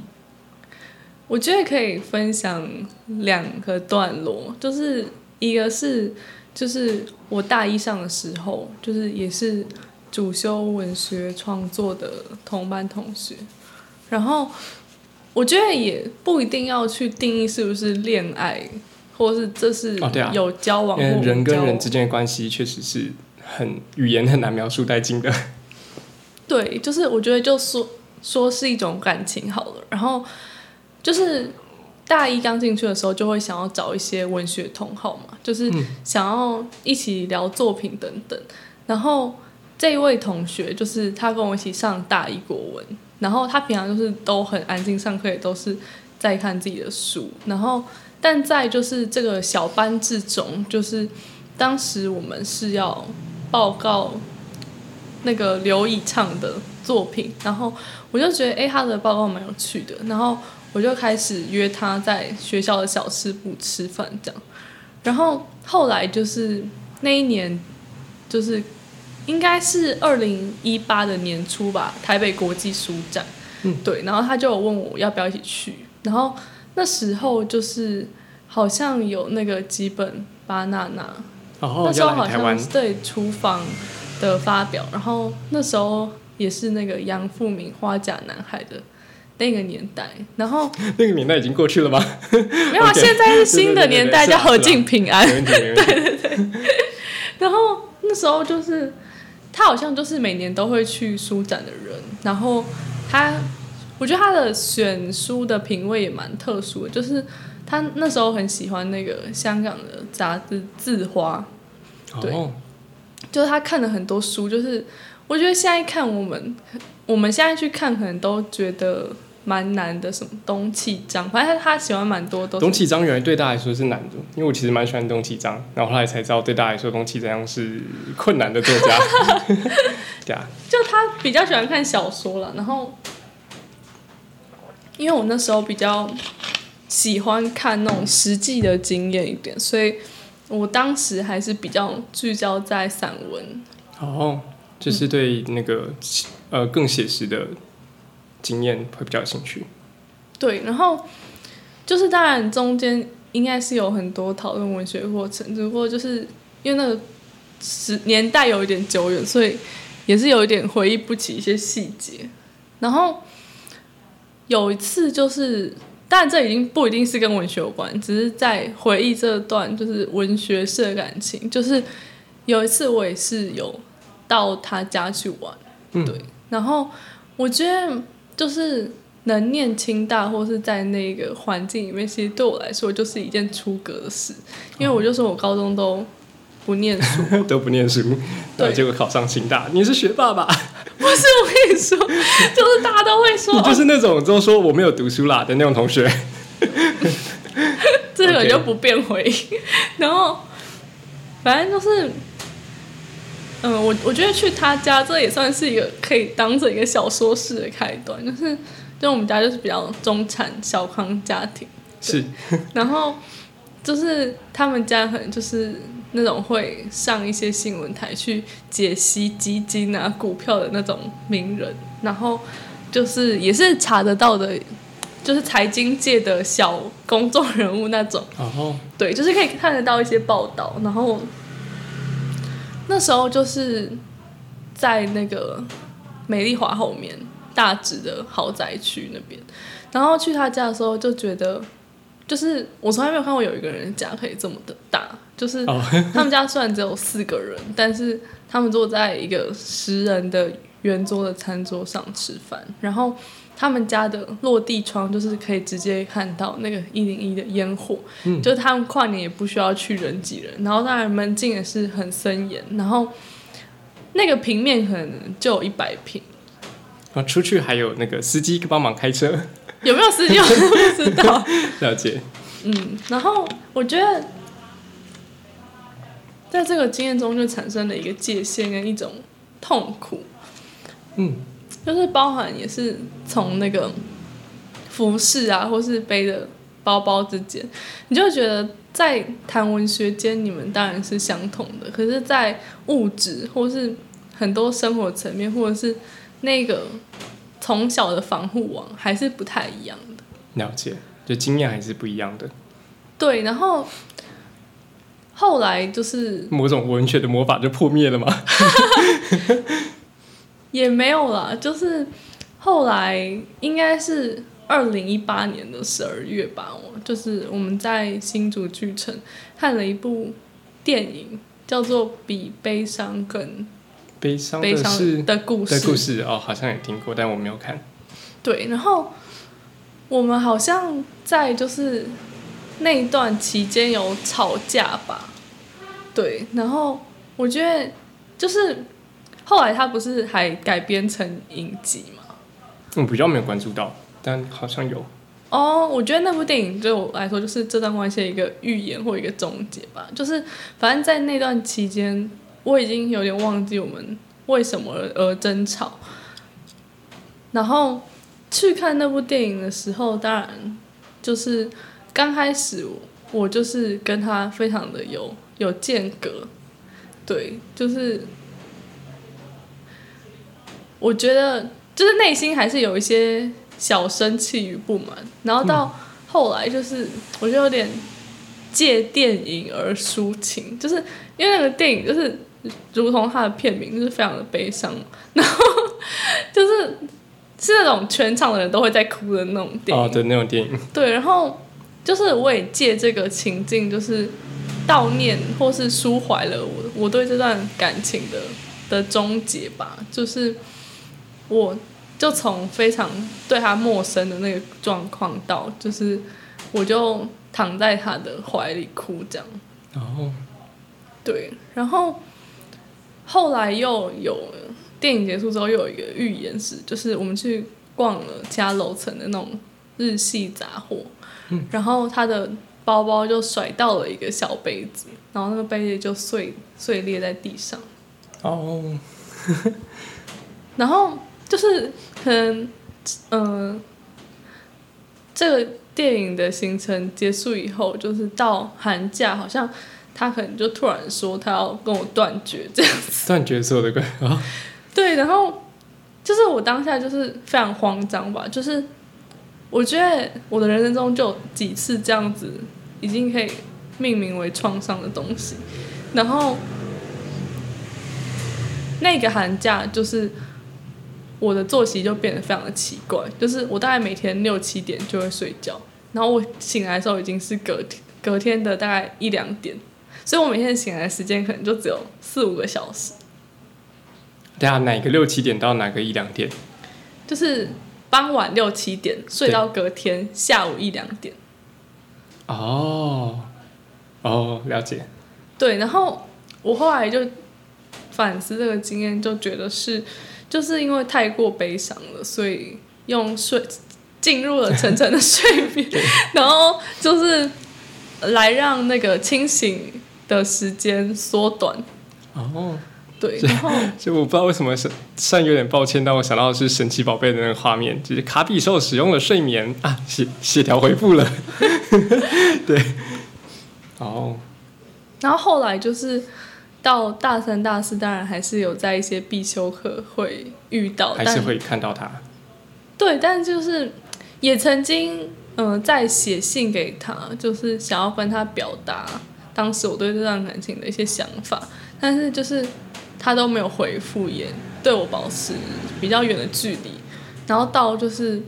我觉得可以分享两个段落，就是一个是就是我大一上的时候，就是也是主修文学创作的同班同学，然后我觉得也不一定要去定义是不是恋爱，或是这是哦对啊有交往因人跟人之间的关系确实是很语言很难描述殆尽的。[LAUGHS] 对，就是我觉得就说说是一种感情好了，然后就是大一刚进去的时候，就会想要找一些文学同好嘛，就是想要一起聊作品等等。然后这一位同学就是他跟我一起上大一国文，然后他平常就是都很安静上课，也都是在看自己的书。然后但在就是这个小班制中，就是当时我们是要报告那个刘以畅的作品，然后我就觉得，哎、他的报告蛮有趣的，然后我就开始约他在学校的小吃部吃饭，这样。然后后来就是那一年，就是应该是二零一八的年初吧，台北国际书展，嗯，对，然后他就有问我要不要一起去，然后那时候就是好像有那个几本巴娜娜，那时候好像是对 [LAUGHS] 厨房的发表，然后那时候也是那个杨富明《花甲男孩》的那个年代，然后 [LAUGHS] 那个年代已经过去了吗？[LAUGHS] 没有啊现在是新的年代，对对对对叫何敬平安没。问题，没问题。然后那时候就是他好像就是每年都会去书展的人，然后他我觉得他的选书的品味也蛮特殊的，就是他那时候很喜欢那个香港的杂志《字花》，对。哦，就是他看了很多书，就是我觉得现在看我们，我们现在去看可能都觉得蛮难的，什么东契章，反正他他喜欢蛮多都是董启章原来对大家来说是难的，因为我其实蛮喜欢东启章，然后后来才知道对大家来说东启章是困难的作家。[LAUGHS] 对啊，就他比较喜欢看小说了，然后因为我那时候比较喜欢看那种实际的经验一点，所以我当时还是比较聚焦在散文。哦，就是对那个呃更写实的经验会比较有兴趣。对，然后就是当然中间应该是有很多讨论文学过程，只不过就是因为那个时年代有一点久远，所以也是有一点回忆不起一些细节。然后有一次就是，当然这已经不一定是跟文学有关，只是在回忆这段就是文学式的感情。就是有一次我也是有到他家去玩，嗯对，然后我觉得就是能念清大或是在那个环境里面，其实对我来说就是一件出格的事，因为我就说我高中都不念书，[LAUGHS] 都不念书，对。结果考上清大，你是学霸吧？[LAUGHS] 不是我跟你说，[LAUGHS] 就是大家都会说，你就哦，是那种都说我没有读书啦的那种同学。这个就不便回。应。然后反正就是，嗯，我我觉得去他家这也算是一个可以当做一个小说式的开端，就是就我们家就是比较中产小康家庭，是。然后就是他们家可能就是那种会上一些新闻台去解析基金啊、股票的那种名人，然后就是也是查得到的，就是财经界的小公众人物那种。[LAUGHS] 哦，对，就是可以看得到一些报道，然后那时候就是在那个美丽华后面大直的豪宅区那边，然后去他家的时候就觉得，就是我从来没有看过有一个人家可以这么的大，就是哦。[LAUGHS] 他们家虽然只有四个人，但是他们坐在一个十人的圆桌的餐桌上吃饭，然后他们家的落地窗就是可以直接看到那个一零一的烟火，嗯。就是他们跨年也不需要去人挤人，然后当然门禁也是很森严，然后那个平面可能就有一百平，啊出去还有那个司机帮忙开车，有没有司机 [LAUGHS] 我不知道。[LAUGHS] 了解。嗯，然后我觉得在这个经验中就产生了一个界限跟一种痛苦，嗯，就是包含也是从那个服饰啊，或是背的包包之间，你就觉得在谈文学间，你们当然是相同的，可是，在物质或是很多生活层面，或者是那个从小的防护网，还是不太一样的。了解，就经验还是不一样的。对，然后后来就是某种文学的魔法就破灭了吗？[LAUGHS] 也没有啦，就是后来应该是二零一八年的十二月吧，我就是我们在新竹剧城看了一部电影，叫做《比悲伤更悲伤悲的是伤的故事》。的故事哦，好像也听过，但我没有看。对，然后我们好像在就是那一段期间有吵架吧，对，然后我觉得就是后来他不是还改编成影集嘛？我比较没有关注到，但好像有。哦，我觉得那部电影对我来说就是这段关系的一个预言或一个终结吧。就是反正在那段期间，我已经有点忘记我们为什么而而争吵。然后去看那部电影的时候，当然就是刚开始我我就是跟他非常的有有间隔，对，就是我觉得就是内心还是有一些小生气与不满，然后到后来就是我就有点借电影而抒情，就是因为那个电影就是如同它的片名就是非常的悲伤，[LAUGHS] 然后就是是那种全场的人都会在哭的那种电影，哦，对，那种电影，对，然后就是我也借这个情境，就是悼念或是抒怀了我我对这段感情的的终结吧。就是我就从非常对他陌生的那个状况到，就是我就躺在他的怀里哭这样。然后对，然后后来又有电影结束之后，又有一个预言是，就是我们去逛了其他楼层的那种日系杂货，然后他的包包就甩到了一个小杯子，然后那个杯子就碎碎裂在地上，哦，[LAUGHS] 然后就是可能，嗯、这个电影的行程结束以后，就是到寒假，好像他可能就突然说他要跟我断绝这样子。断绝所有的歌啊，对，然后就是我当下就是非常慌张吧，就是我觉得我的人生中就有几次这样子，已经可以命名为创伤的东西，然后那个寒假就是我的作息就变得非常的奇怪，就是我大概每天六七点就会睡觉，然后我醒来的时候已经是隔天隔天的大概一两点，所以我每天醒来的时间可能就只有四五个小时。对啊哪个六七点到哪个一两点？就是傍晚六七点睡到隔天下午一两点。哦，哦，了解。对，然后我后来就反思这个经验，就觉得是就是因为太过悲伤了，所以用睡进入了沉沉的睡眠，[LAUGHS] 然后就是来让那个清醒的时间缩短。哦，对，然后就我不知道为什么是虽然有点抱歉，但我想到的是神奇宝贝的那个画面，就是卡比兽使用了睡眠啊，血血条恢复了。[LAUGHS] 对，哦，然后后来就是到大三、大四，当然还是有在一些必修课会遇到，但还是会看到他。对，但就是也曾经嗯、呃在写信给他，就是想要跟他表达当时我对这段感情的一些想法，但是就是他都没有回复，也对我保持比较远的距离。然后到就是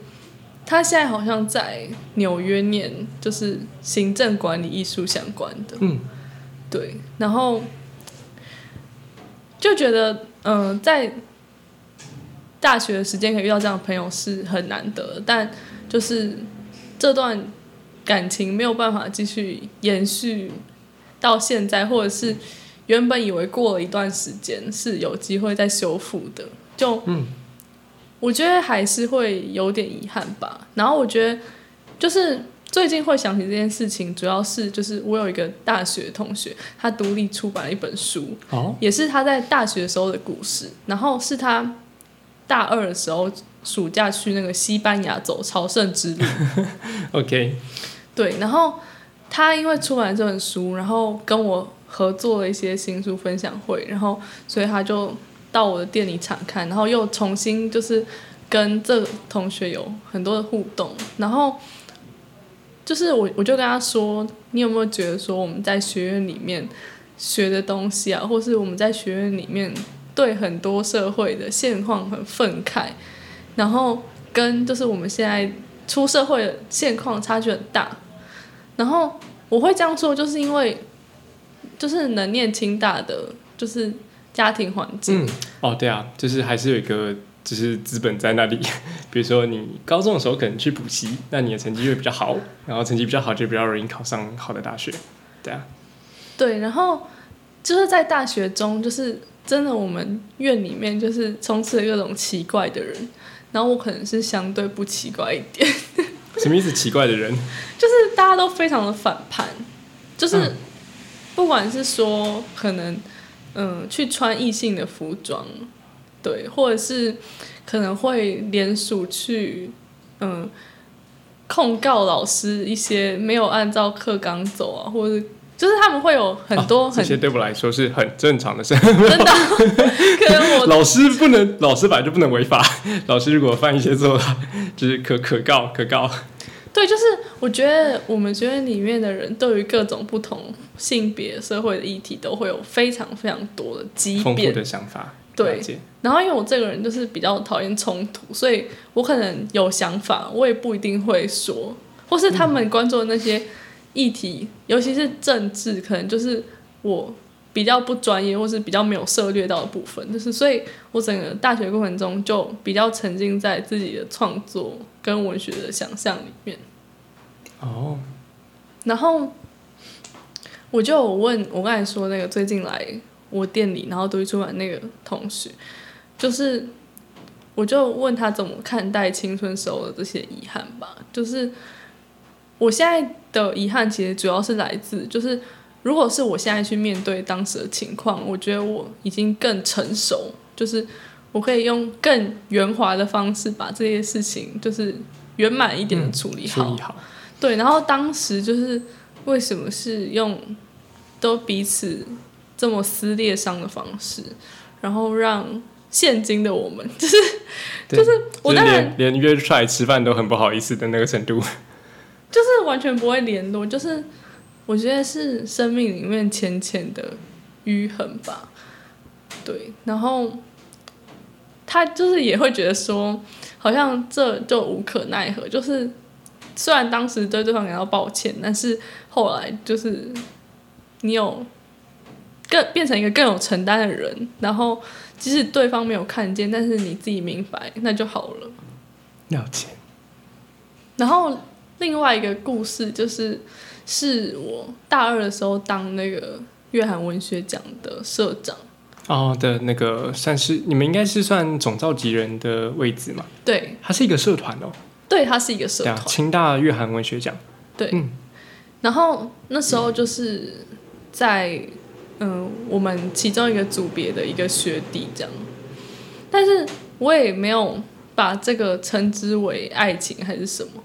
他现在好像在纽约念就是行政管理艺术相关的，嗯，对，然后就觉得，嗯、在大学的时间可以遇到这样的朋友是很难得，但就是这段感情没有办法继续延续到现在，或者是原本以为过了一段时间是有机会再修复的，就嗯，我觉得还是会有点遗憾吧。然后我觉得就是最近会想起这件事情，主要是就是我有一个大学同学，他独立出版了一本书，哦，也是他在大学时候的故事，然后是他大二的时候暑假去那个西班牙走朝圣之路，[LAUGHS] OK，对，然后他因为出版这本书，然后跟我合作了一些新书分享会，然后所以他就到我的店里查看，然后又重新就是跟这个同学有很多的互动，然后就是我我就跟他说，你有没有觉得说我们在学院里面学的东西啊，或是我们在学院里面对很多社会的现况很愤慨，然后跟就是我们现在出社会的现况差距很大。然后我会这样说，就是因为就是能念清大的，就是家庭环境，嗯，哦，对啊，就是还是有一个就是资本在那里，[LAUGHS] 比如说你高中的时候可能去补习，那你的成绩会比较好，然后成绩比较好就比较容易考上好的大学，对啊，对，然后就是在大学中，就是真的我们院里面就是充斥了各种奇怪的人，然后我可能是相对不奇怪一点，什么意思？奇怪的人，就是大家都非常的反叛，就是嗯不管是说可能嗯去穿异性的服装，对，或者是可能会联署去嗯控告老师一些没有按照课纲走啊，或者是就是他们会有很多哦这、些对我来说是很正常的事。真的，[LAUGHS] 可能我老师不能，老师本来就不能违法。[LAUGHS] 老师如果犯一些错，就是可可告可告。对，就是我觉得我们学院里面的人对于各种不同性别、社会的议题都会有非常非常多的激辩。丰富的想法，对然后因为我这个人就是比较讨厌冲突，所以我可能有想法，我也不一定会说，或是他们关注的那些议题，尤其是政治，可能就是我比较不专业，或是比较没有涉猎到的部分，就是所以我整个大学过程中就比较沉浸在自己的创作跟文学的想象里面。哦，然后我就有问我刚才说那个最近来我店里，然后独立出版那个同学，就是我就问他怎么看待青春时候的这些遗憾吧。就是我现在的遗憾其实主要是来自，就是如果是我现在去面对当时的情况，我觉得我已经更成熟，就是我可以用更圆滑的方式把这些事情就是圆满一点的处理好。处理好，对，然后当时就是为什么是用都彼此这么撕裂伤的方式，然后让现今的我们，就是就是我当然连连约出来吃饭都很不好意思的那个程度。就是完全不会联络，就是我觉得是生命里面浅浅的淤痕吧。对，然后他就是也会觉得说，好像这就无可奈何。就是虽然当时对对方感到抱歉，但是后来就是你有更变成一个更有承担的人，然后即使对方没有看见，但是你自己明白，那就好了。了解，然后另外一个故事就是，是我大二的时候当那个粤韩文学奖的社长，哦的那个算是你们应该是算总召集人的位置嘛？对。它是一个社团哦，对，它是一个社团，清大粤韩文学奖，对。嗯。然后那时候就是在嗯我们其中一个组别的一个学弟这样，但是我也没有把这个称之为爱情还是什么，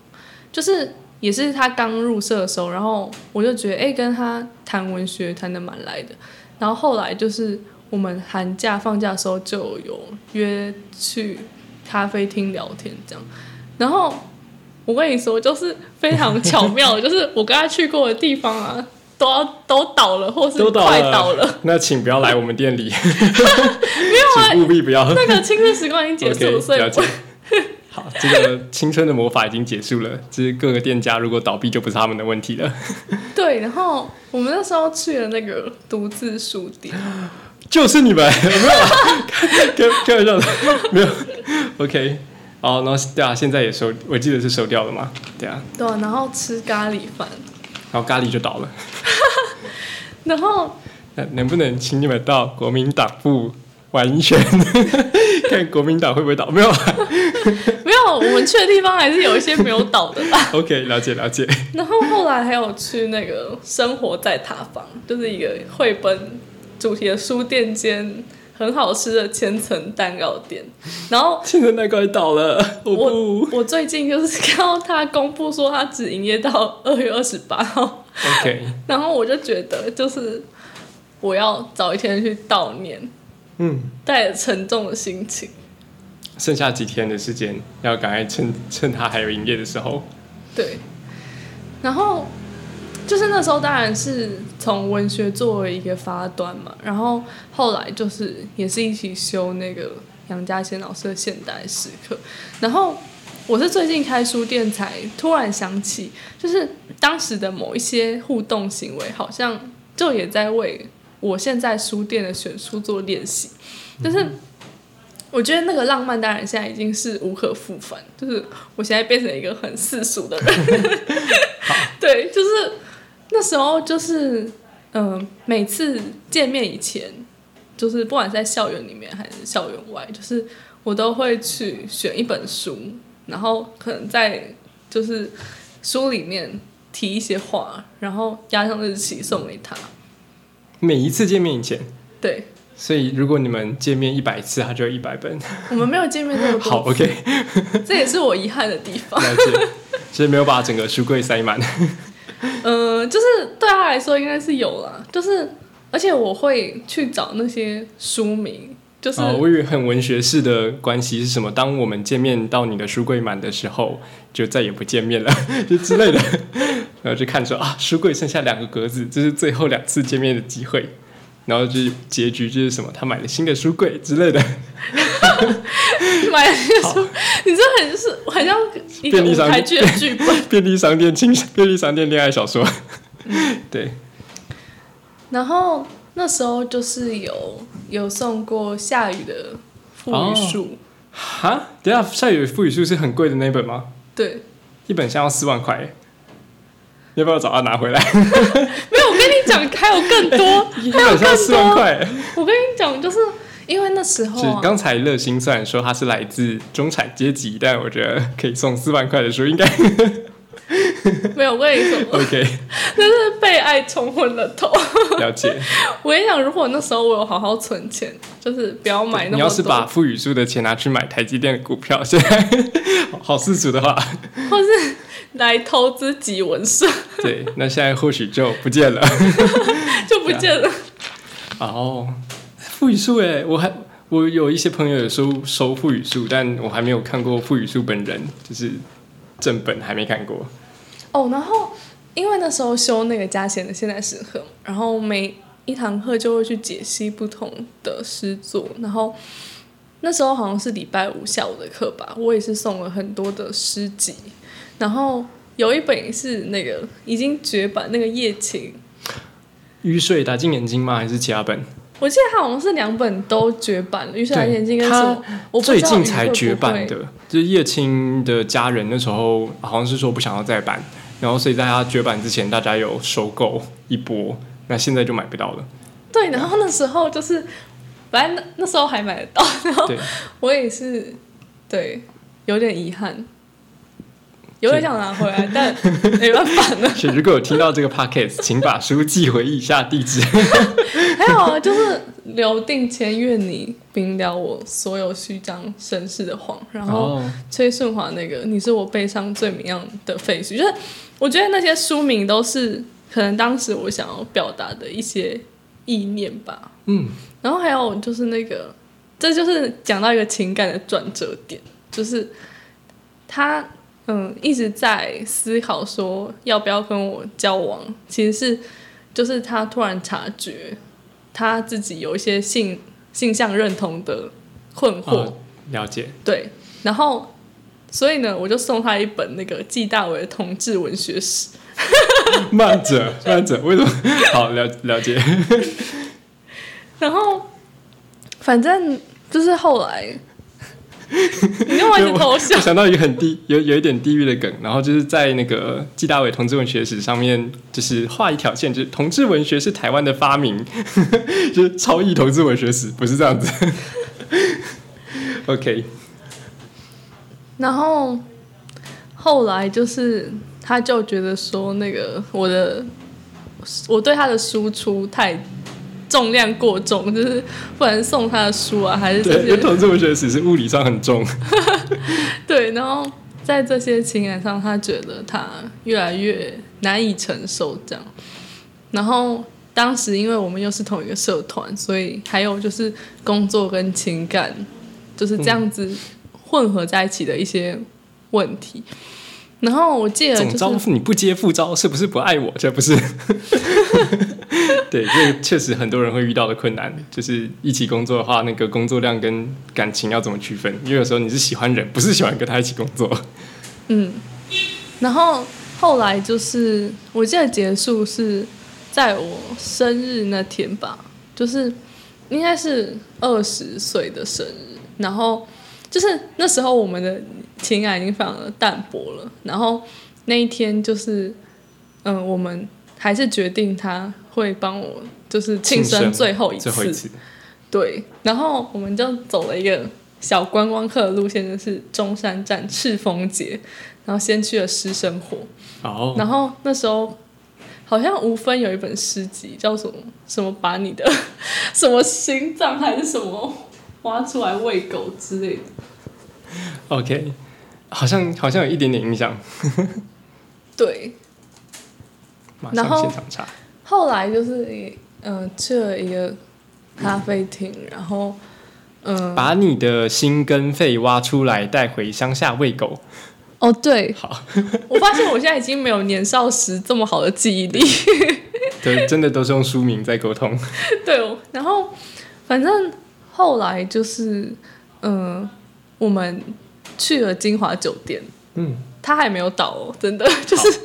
就是也是他刚入社的时候，然后我就觉得哎、诶跟他谈文学谈的蛮来的，然后后来就是我们寒假放假的时候就有约去咖啡厅聊天这样，然后我跟你说就是非常巧妙，就是我跟他去过的地方啊。[LAUGHS] 都要都倒了，或是快了倒了。那请不要来我们店里，[LAUGHS] 没有啊务必不要。那个青春时光已经结束 [LAUGHS] 所以。好，这个青春的魔法已经结束了。就是各个店家如果倒闭，就不是他们的问题了。[LAUGHS] 对，然后我们那时候去了那个独自书店，[LAUGHS] 就是你们 [LAUGHS] 没有啊？开开玩笑的，没有。OK，好，然后对啊，现在也收，我记得是收掉了嘛？对啊，对啊，然后吃咖喱饭，然后咖喱就倒了。然后那能不能请你们到国民党部玩一圈，看国民党会不会倒？没有啊，没有，我们去的地方还是有一些没有倒的吧。[LAUGHS] OK，了解了解。然后后来还有去那个生活在塔房，就是一个绘本主题的书店间，很好吃的千层蛋糕店。然后千层蛋糕也倒了，我不。我最近就是看到他公布说他只营业到二月二十八号，OK，[LAUGHS] 然后我就觉得就是我要早一天去悼念，嗯，带着沉重的心情。剩下几天的时间，要赶快趁趁他还有营业的时候。对，然后就是那时候当然是从文学作为一个发端嘛，然后后来就是也是一起修那个杨家贤老师的现代史课，然后我是最近开书店才突然想起，就是当时的某一些互动行为，好像就也在为我现在书店的选书做练习，就是。我觉得那个浪漫当然现在已经是无可复返，就是我现在变成一个很世俗的人，[LAUGHS] 对，就是那时候就是嗯、呃每次见面以前，就是不管是在校园里面还是校园外，就是我都会去选一本书，然后可能在就是书里面提一些话，然后压上日期送给他。每一次见面以前，对所以如果你们见面一百次，它就有一百本。我们没有见面那么多，[LAUGHS] 好，OK，[LAUGHS] 这也是我遗憾的地方。[LAUGHS] 了解。所以没有把整个书柜塞满。嗯，就是对他来说应该是有啦，就是而且我会去找那些书名，就是、哦，我以为很文学式的关系是什么？当我们见面到你的书柜满的时候，就再也不见面了，就之类的。然后就看说啊，书柜剩下两个格子，这是最后两次见面的机会。然后就是结局就是什么，他买了新的书柜之类的。[LAUGHS] 买那些书，你这很是很像一利台剧的剧本。[LAUGHS] 便利商店轻便利商店恋爱小说，对，然后那时候就是有有送过夏雨的赋哦语术，哈，等下下雨赋语书是很贵的那本吗？对，一本像要四万块要不要找他拿回来？[LAUGHS] 没有，我跟你讲，还有更多，一 [LAUGHS] 还有更多。四万块。我跟你讲，就是因为那时候刚才乐心虽然说他是来自中产阶级，但我觉得可以送四万块的书，应该 [LAUGHS] 没有，我跟你说，OK。就是被爱冲昏了头。了解。我跟你讲，如果那时候我有好好存钱，就是不要买那么多。你要是把富裕书的钱拿去买台积电的股票，现在好世俗的话，或是来投资集文社，[LAUGHS] 对，那现在或许 [LAUGHS] 就不见了。就不见了。哦，富裕树哎，我还我有一些朋友有收收富裕树，但我还没有看过富裕树本人，就是正本还没看过。哦，然后因为那时候修那个加贤的现代诗课，然后每一堂课就会去解析不同的诗作，然后那时候好像是礼拜五下午的课吧，我也是送了很多的诗集，然后有一本是那个已经绝版那个夜情，雨水打进眼睛吗？还是其他本？我记得它好像是两本都绝版了，《玉山眼睛》跟什么？我不知道最近才绝版的，就是叶青的家人那时候好像是说不想要再版，然后所以在他绝版之前，大家有收购一波，那现在就买不到了。对，然后那时候就是，反正那那时候还买得到，然后对，我也是，对，有点遗憾，有点想拿回来，但没办法呢。[LAUGHS] 如果有听到这个 podcast，请把书寄回以下地址。[LAUGHS] 还有啊，就是留定签愿你明了我所有虚张声势的谎，然后哦，崔顺华那个你是我悲伤最明亮的废墟，就是我觉得那些书名都是可能当时我想要表达的一些意念吧。嗯，然后还有就是那个，这就是讲到一个情感的转折点，就是他嗯一直在思考说要不要跟我交往，其实是就是他突然察觉他自己有一些性性向认同的困惑，哦了解。对，然后所以呢，我就送他一本那个纪大为的同志文学史，慢着，慢着，为什么？好了了解。[LAUGHS] 然后反正就是后来。你干嘛一直偷笑 [LAUGHS] 我？想到一个很低，有有一点地狱的梗，然后就是在那个纪大伟同志文学史上面，就是画一条线，就是同志文学是台湾的发明，[LAUGHS] 就是超译同志文学史，不是这样子。[LAUGHS] OK，然后后来就是他就觉得说，那个我的我对他的输出太重量过重，就是不然送他的书啊，还是这对，因为些同志文学史是物理上很重。[LAUGHS] 对，然后在这些情感上，他觉得他越来越难以承受这样。然后当时因为我们又是同一个社团，所以还有就是工作跟情感就是这样子混合在一起的一些问题。然后我记得总招就是你不接副招，是不是不爱我？这不是。[LAUGHS] 对，这个确实很多人会遇到的困难，就是一起工作的话，那个工作量跟感情要怎么区分？因为有时候你是喜欢人，不是喜欢跟他一起工作。嗯，然后后来就是我记得结束是在我生日那天吧，就是应该是二十岁的生日，然后就是那时候我们的情感已经非常的淡薄了，然后那一天就是嗯、我们还是决定他会帮我就是庆生最后一次，最后一次，对，然后我们就走了一个小观光客的路线，就是中山站赤峰节，然后先去了诗生活，哦，然后那时候好像吴芬有一本诗集叫什么什么把你的 [LAUGHS] 什么心脏还是什么挖出来喂狗之类的，OK，好像好像有一点点印象，[LAUGHS] 对，马然后上现场查。后来就是嗯、呃去了一个咖啡厅，然后嗯、把你的心跟肺挖出来，带回乡下喂狗。哦对，好，[LAUGHS] 我发现我现在已经没有年少时这么好的记忆力。[LAUGHS] 对，真的都是用书名在沟通。[LAUGHS] 对哦，然后反正后来就是，嗯、我们去了金华酒店，嗯，他还没有倒哦，真的就是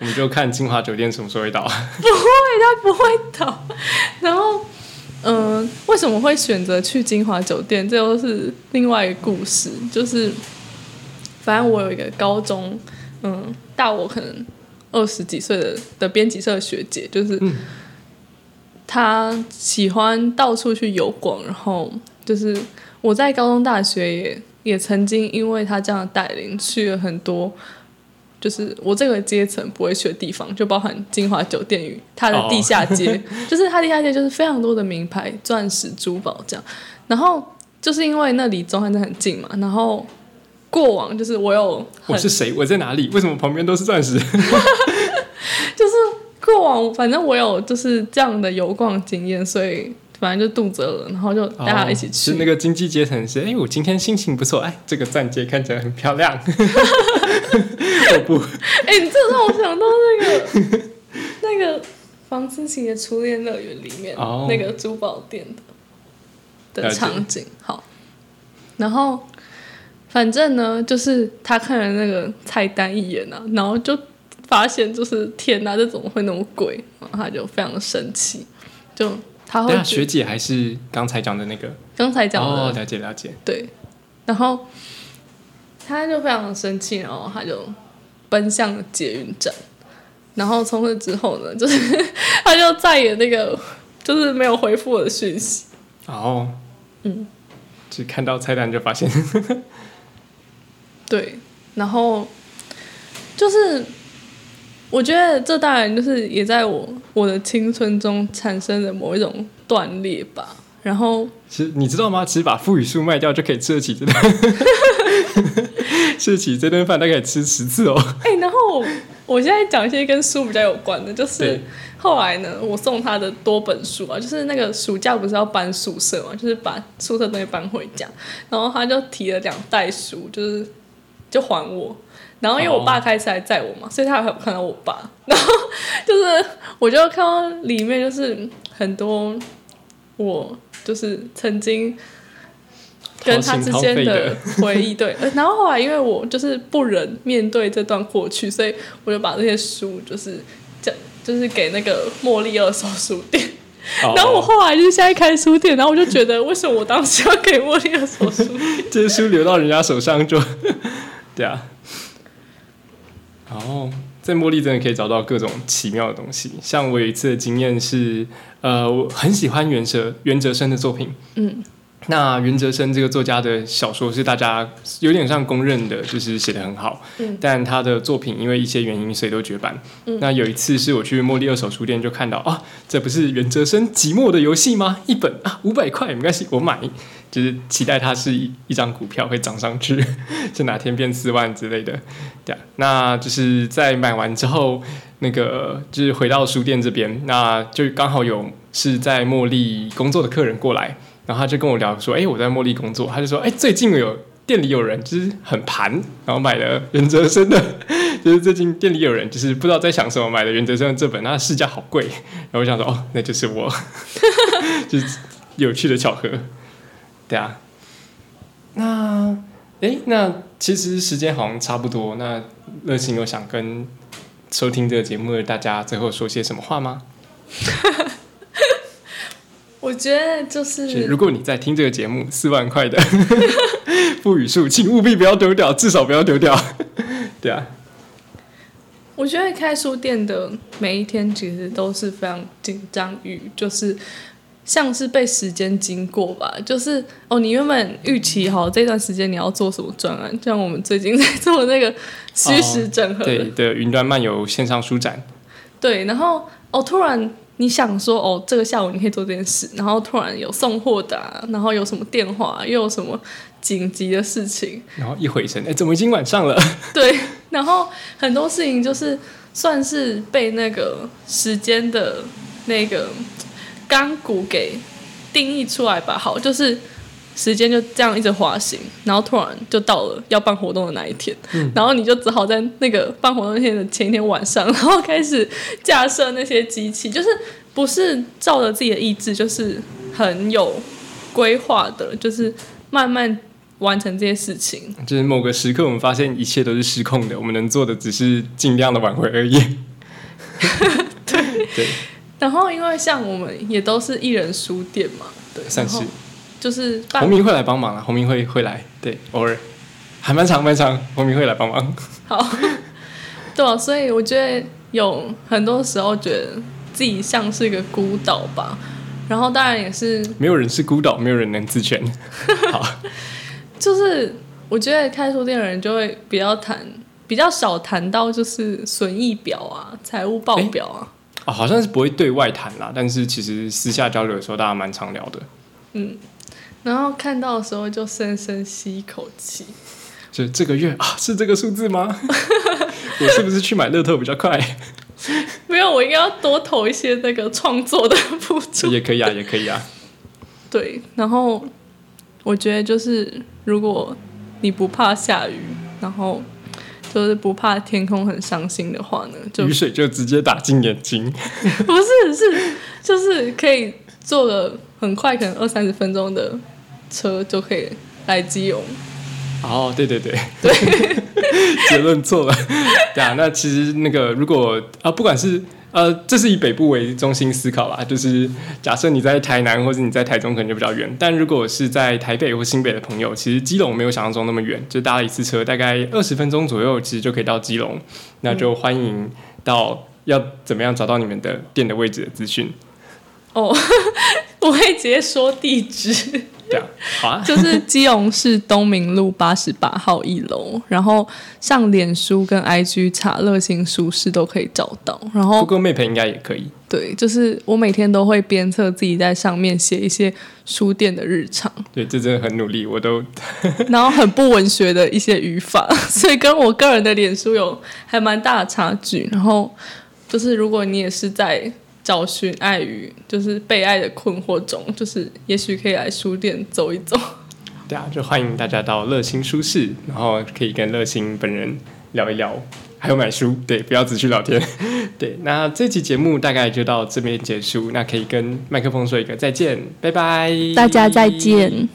我们就看金华酒店什么时候会倒。[LAUGHS] 不会。他不会倒。然后，嗯、为什么会选择去金华酒店？这又是另外一个故事，就是反正我有一个高中，嗯，大我可能二十几岁的的编辑社的学姐，就是嗯她喜欢到处去游逛，然后就是我在高中、大学也也曾经因为她这样的带领去了很多。就是我这个阶层不会去的地方，就包含金华酒店与它的地下街，[LAUGHS] [LAUGHS] 就是它地下街就是非常多的名牌、钻石、珠宝这样。然后就是因为那离中山站很近嘛，然后过往就是我有我是谁？我在哪里？为什么旁边都是钻石？[LAUGHS] 就是过往，反正我有就是这样的游逛经验，所以反正就肚子饿了，然后就大家一起去。是那个经济阶层是，哎、我今天心情不错，哎，这个钻戒看起来很漂亮。哎、你这让我想到那个那个房思琪的初恋乐园里面、哦那个珠宝店的的场景。好，然后反正呢，就是他看了那个菜单一眼啊，然后就发现就是天哪，这怎么会那么贵？然后他就非常的生气，就他会学姐还是刚才讲的那个？刚才讲的、哦，了解了解。对，然后他就非常的生气，然后他就奔向了捷运站，然后从此之后呢，就是 [LAUGHS] 他就再也那个就是没有回复我的讯息。哦，嗯，只看到菜单就发现，[LAUGHS] 对，然后就是我觉得这当然就是也在我我的青春中产生了某一种断裂吧。然后其实你知道吗？其实把富语树卖掉就可以吃得起这顿，[LAUGHS] [LAUGHS] 吃得起这顿饭，大概吃十次哦。[LAUGHS] 哎、然后我我现在讲一些跟书比较有关的，就是对后来呢，我送他的多本书啊，就是那个暑假不是要搬宿舍嘛，就是把宿舍东西搬回家，然后他就提了两袋书，就是就还我。然后因为我爸开车来载我嘛，所以他还有看到我爸。[LAUGHS] 然后就是我就看到里面就是很多我就是曾经跟他之间的回忆，对。呃然后后来因为我就是不忍面对这段过去，所以我就把这些书就是这，就是给那个茉莉二手书店。哦 [LAUGHS] 然后我后来就是现在开书店，然后我就觉得为什么我当时要给茉莉二手书店？[LAUGHS] 这些书留到人家手上就，对啊。然后，在茉莉真的可以找到各种奇妙的东西。像我有一次的经验是，呃，我很喜欢袁哲袁哲生的作品，嗯，那袁哲生这个作家的小说是大家有点像公认的，就是写的很好。嗯但他的作品因为一些原因，所以都绝版。那有一次是我去茉莉二手书店就看到啊，这不是袁哲生《寂寞的游戏》吗？一本啊五百块，没关系，我买。就是期待它是一一张股票会涨上去，[LAUGHS] 就哪天变四万之类的。对啊，那就是在买完之后，那个就是回到书店这边，那就刚好有是在茉莉工作的客人过来，然后他就跟我聊说，哎、我在茉莉工作，他就说，哎、最近有店里有人就是很盘，然后买了袁哲生的，[LAUGHS] 就是最近店里有人就是不知道在想什么，买了袁哲生的这本，它的市价好贵，然后我想说，哦，那就是我，[LAUGHS] 就是有趣的巧合，对啊，那。哎，那其实时间好像差不多。那乐心有想跟收听这个节目的大家最后说些什么话吗？[LAUGHS] 我觉得就是是如果你在听这个节目，四万块的 [LAUGHS] 不语数，请务必不要丢掉，至少不要丢掉。[LAUGHS] 对啊，我觉得开书店的每一天其实都是非常紧张与就是像是被时间经过吧，就是哦，你原本预期好这段时间你要做什么专案，像我们最近在做那个虚实整合的，对的，云端漫游线上书展，对，然后哦，突然你想说哦，这个下午你可以做这件事，然后突然有送货的、啊，然后有什么电话，又有什么紧急的事情，然后一回神，哎，怎么已经晚上了？对，然后很多事情就是算是被那个时间的那个钢骨给定义出来吧。好，就是时间就这样一直滑行，然后突然就到了要办活动的那一天，然后你就只好在那个办活动那天的前一天晚上，然后开始架设那些机器，就是不是照着自己的意志，就是很有规划的，就是慢慢完成这些事情。就是某个时刻，我们发现一切都是失控的，我们能做的只是尽量的挽回而已。[LAUGHS] 对，然后因为像我们也都是一人书店嘛，对，算是就是办洪明会来帮忙啊，洪明会会来，对，偶尔还蛮长蛮长，洪明会来帮忙。好，对啊，所以我觉得有很多时候觉得自己像是一个孤岛吧，然后当然也是没有人是孤岛，没有人能自全。[LAUGHS] 好，就是我觉得开书店的人就会比较谈比较少谈到就是损益表啊、财务报表啊，哦，好像是不会对外谈啦，但是其实私下交流的时候，大家蛮常聊的。然后看到的时候就深深吸一口气。就这个月啊，是这个数字吗？[LAUGHS] 我是不是去买乐透比较快？没有，我应该要多投一些那个创作的补助。也可以啊，也可以啊。对，然后我觉得就是如果你不怕下雨，然后就是不怕天空很伤心的话呢，就雨水就直接打进眼睛。[LAUGHS] 不是是就是可以做个很快，可能二三十分钟的车就可以来基隆。哦，对对对对，[LAUGHS] 结论错了。[LAUGHS] 对啊，那其实那个如果啊，不管是呃，这是以北部为中心思考啦，就是假设你在台南或者你在台中，可能就比较远。但如果是在台北或新北的朋友，其实基隆没有想象中那么远，就搭了一次车，大概二十分钟左右，其实就可以到基隆。那就欢迎到要怎么样找到你们的店的位置的资讯。哦，[LAUGHS] 我会直接说地址。对啊，好啊。[LAUGHS] 就是基隆市东明路八十八号一楼，然后上脸书跟 IG 查乐心书室都可以找到。然后 Google Map 应该也可以。对，就是我每天都会鞭策自己在上面写一些书店的日常，对，这真的很努力，我都 [LAUGHS] 然后很不文学的一些语法，所以跟我个人的脸书有还蛮大的差距。然后就是如果你也是在找寻爱与就是被爱的困惑中，就是也许可以来书店走一走。对啊，就欢迎大家到乐心书室，然后可以跟乐心本人聊一聊，还有买书。对，不要只去聊天。[LAUGHS] 对，那这期节目大概就到这边结束，那可以跟麦克风说一个再见，拜拜，大家再见。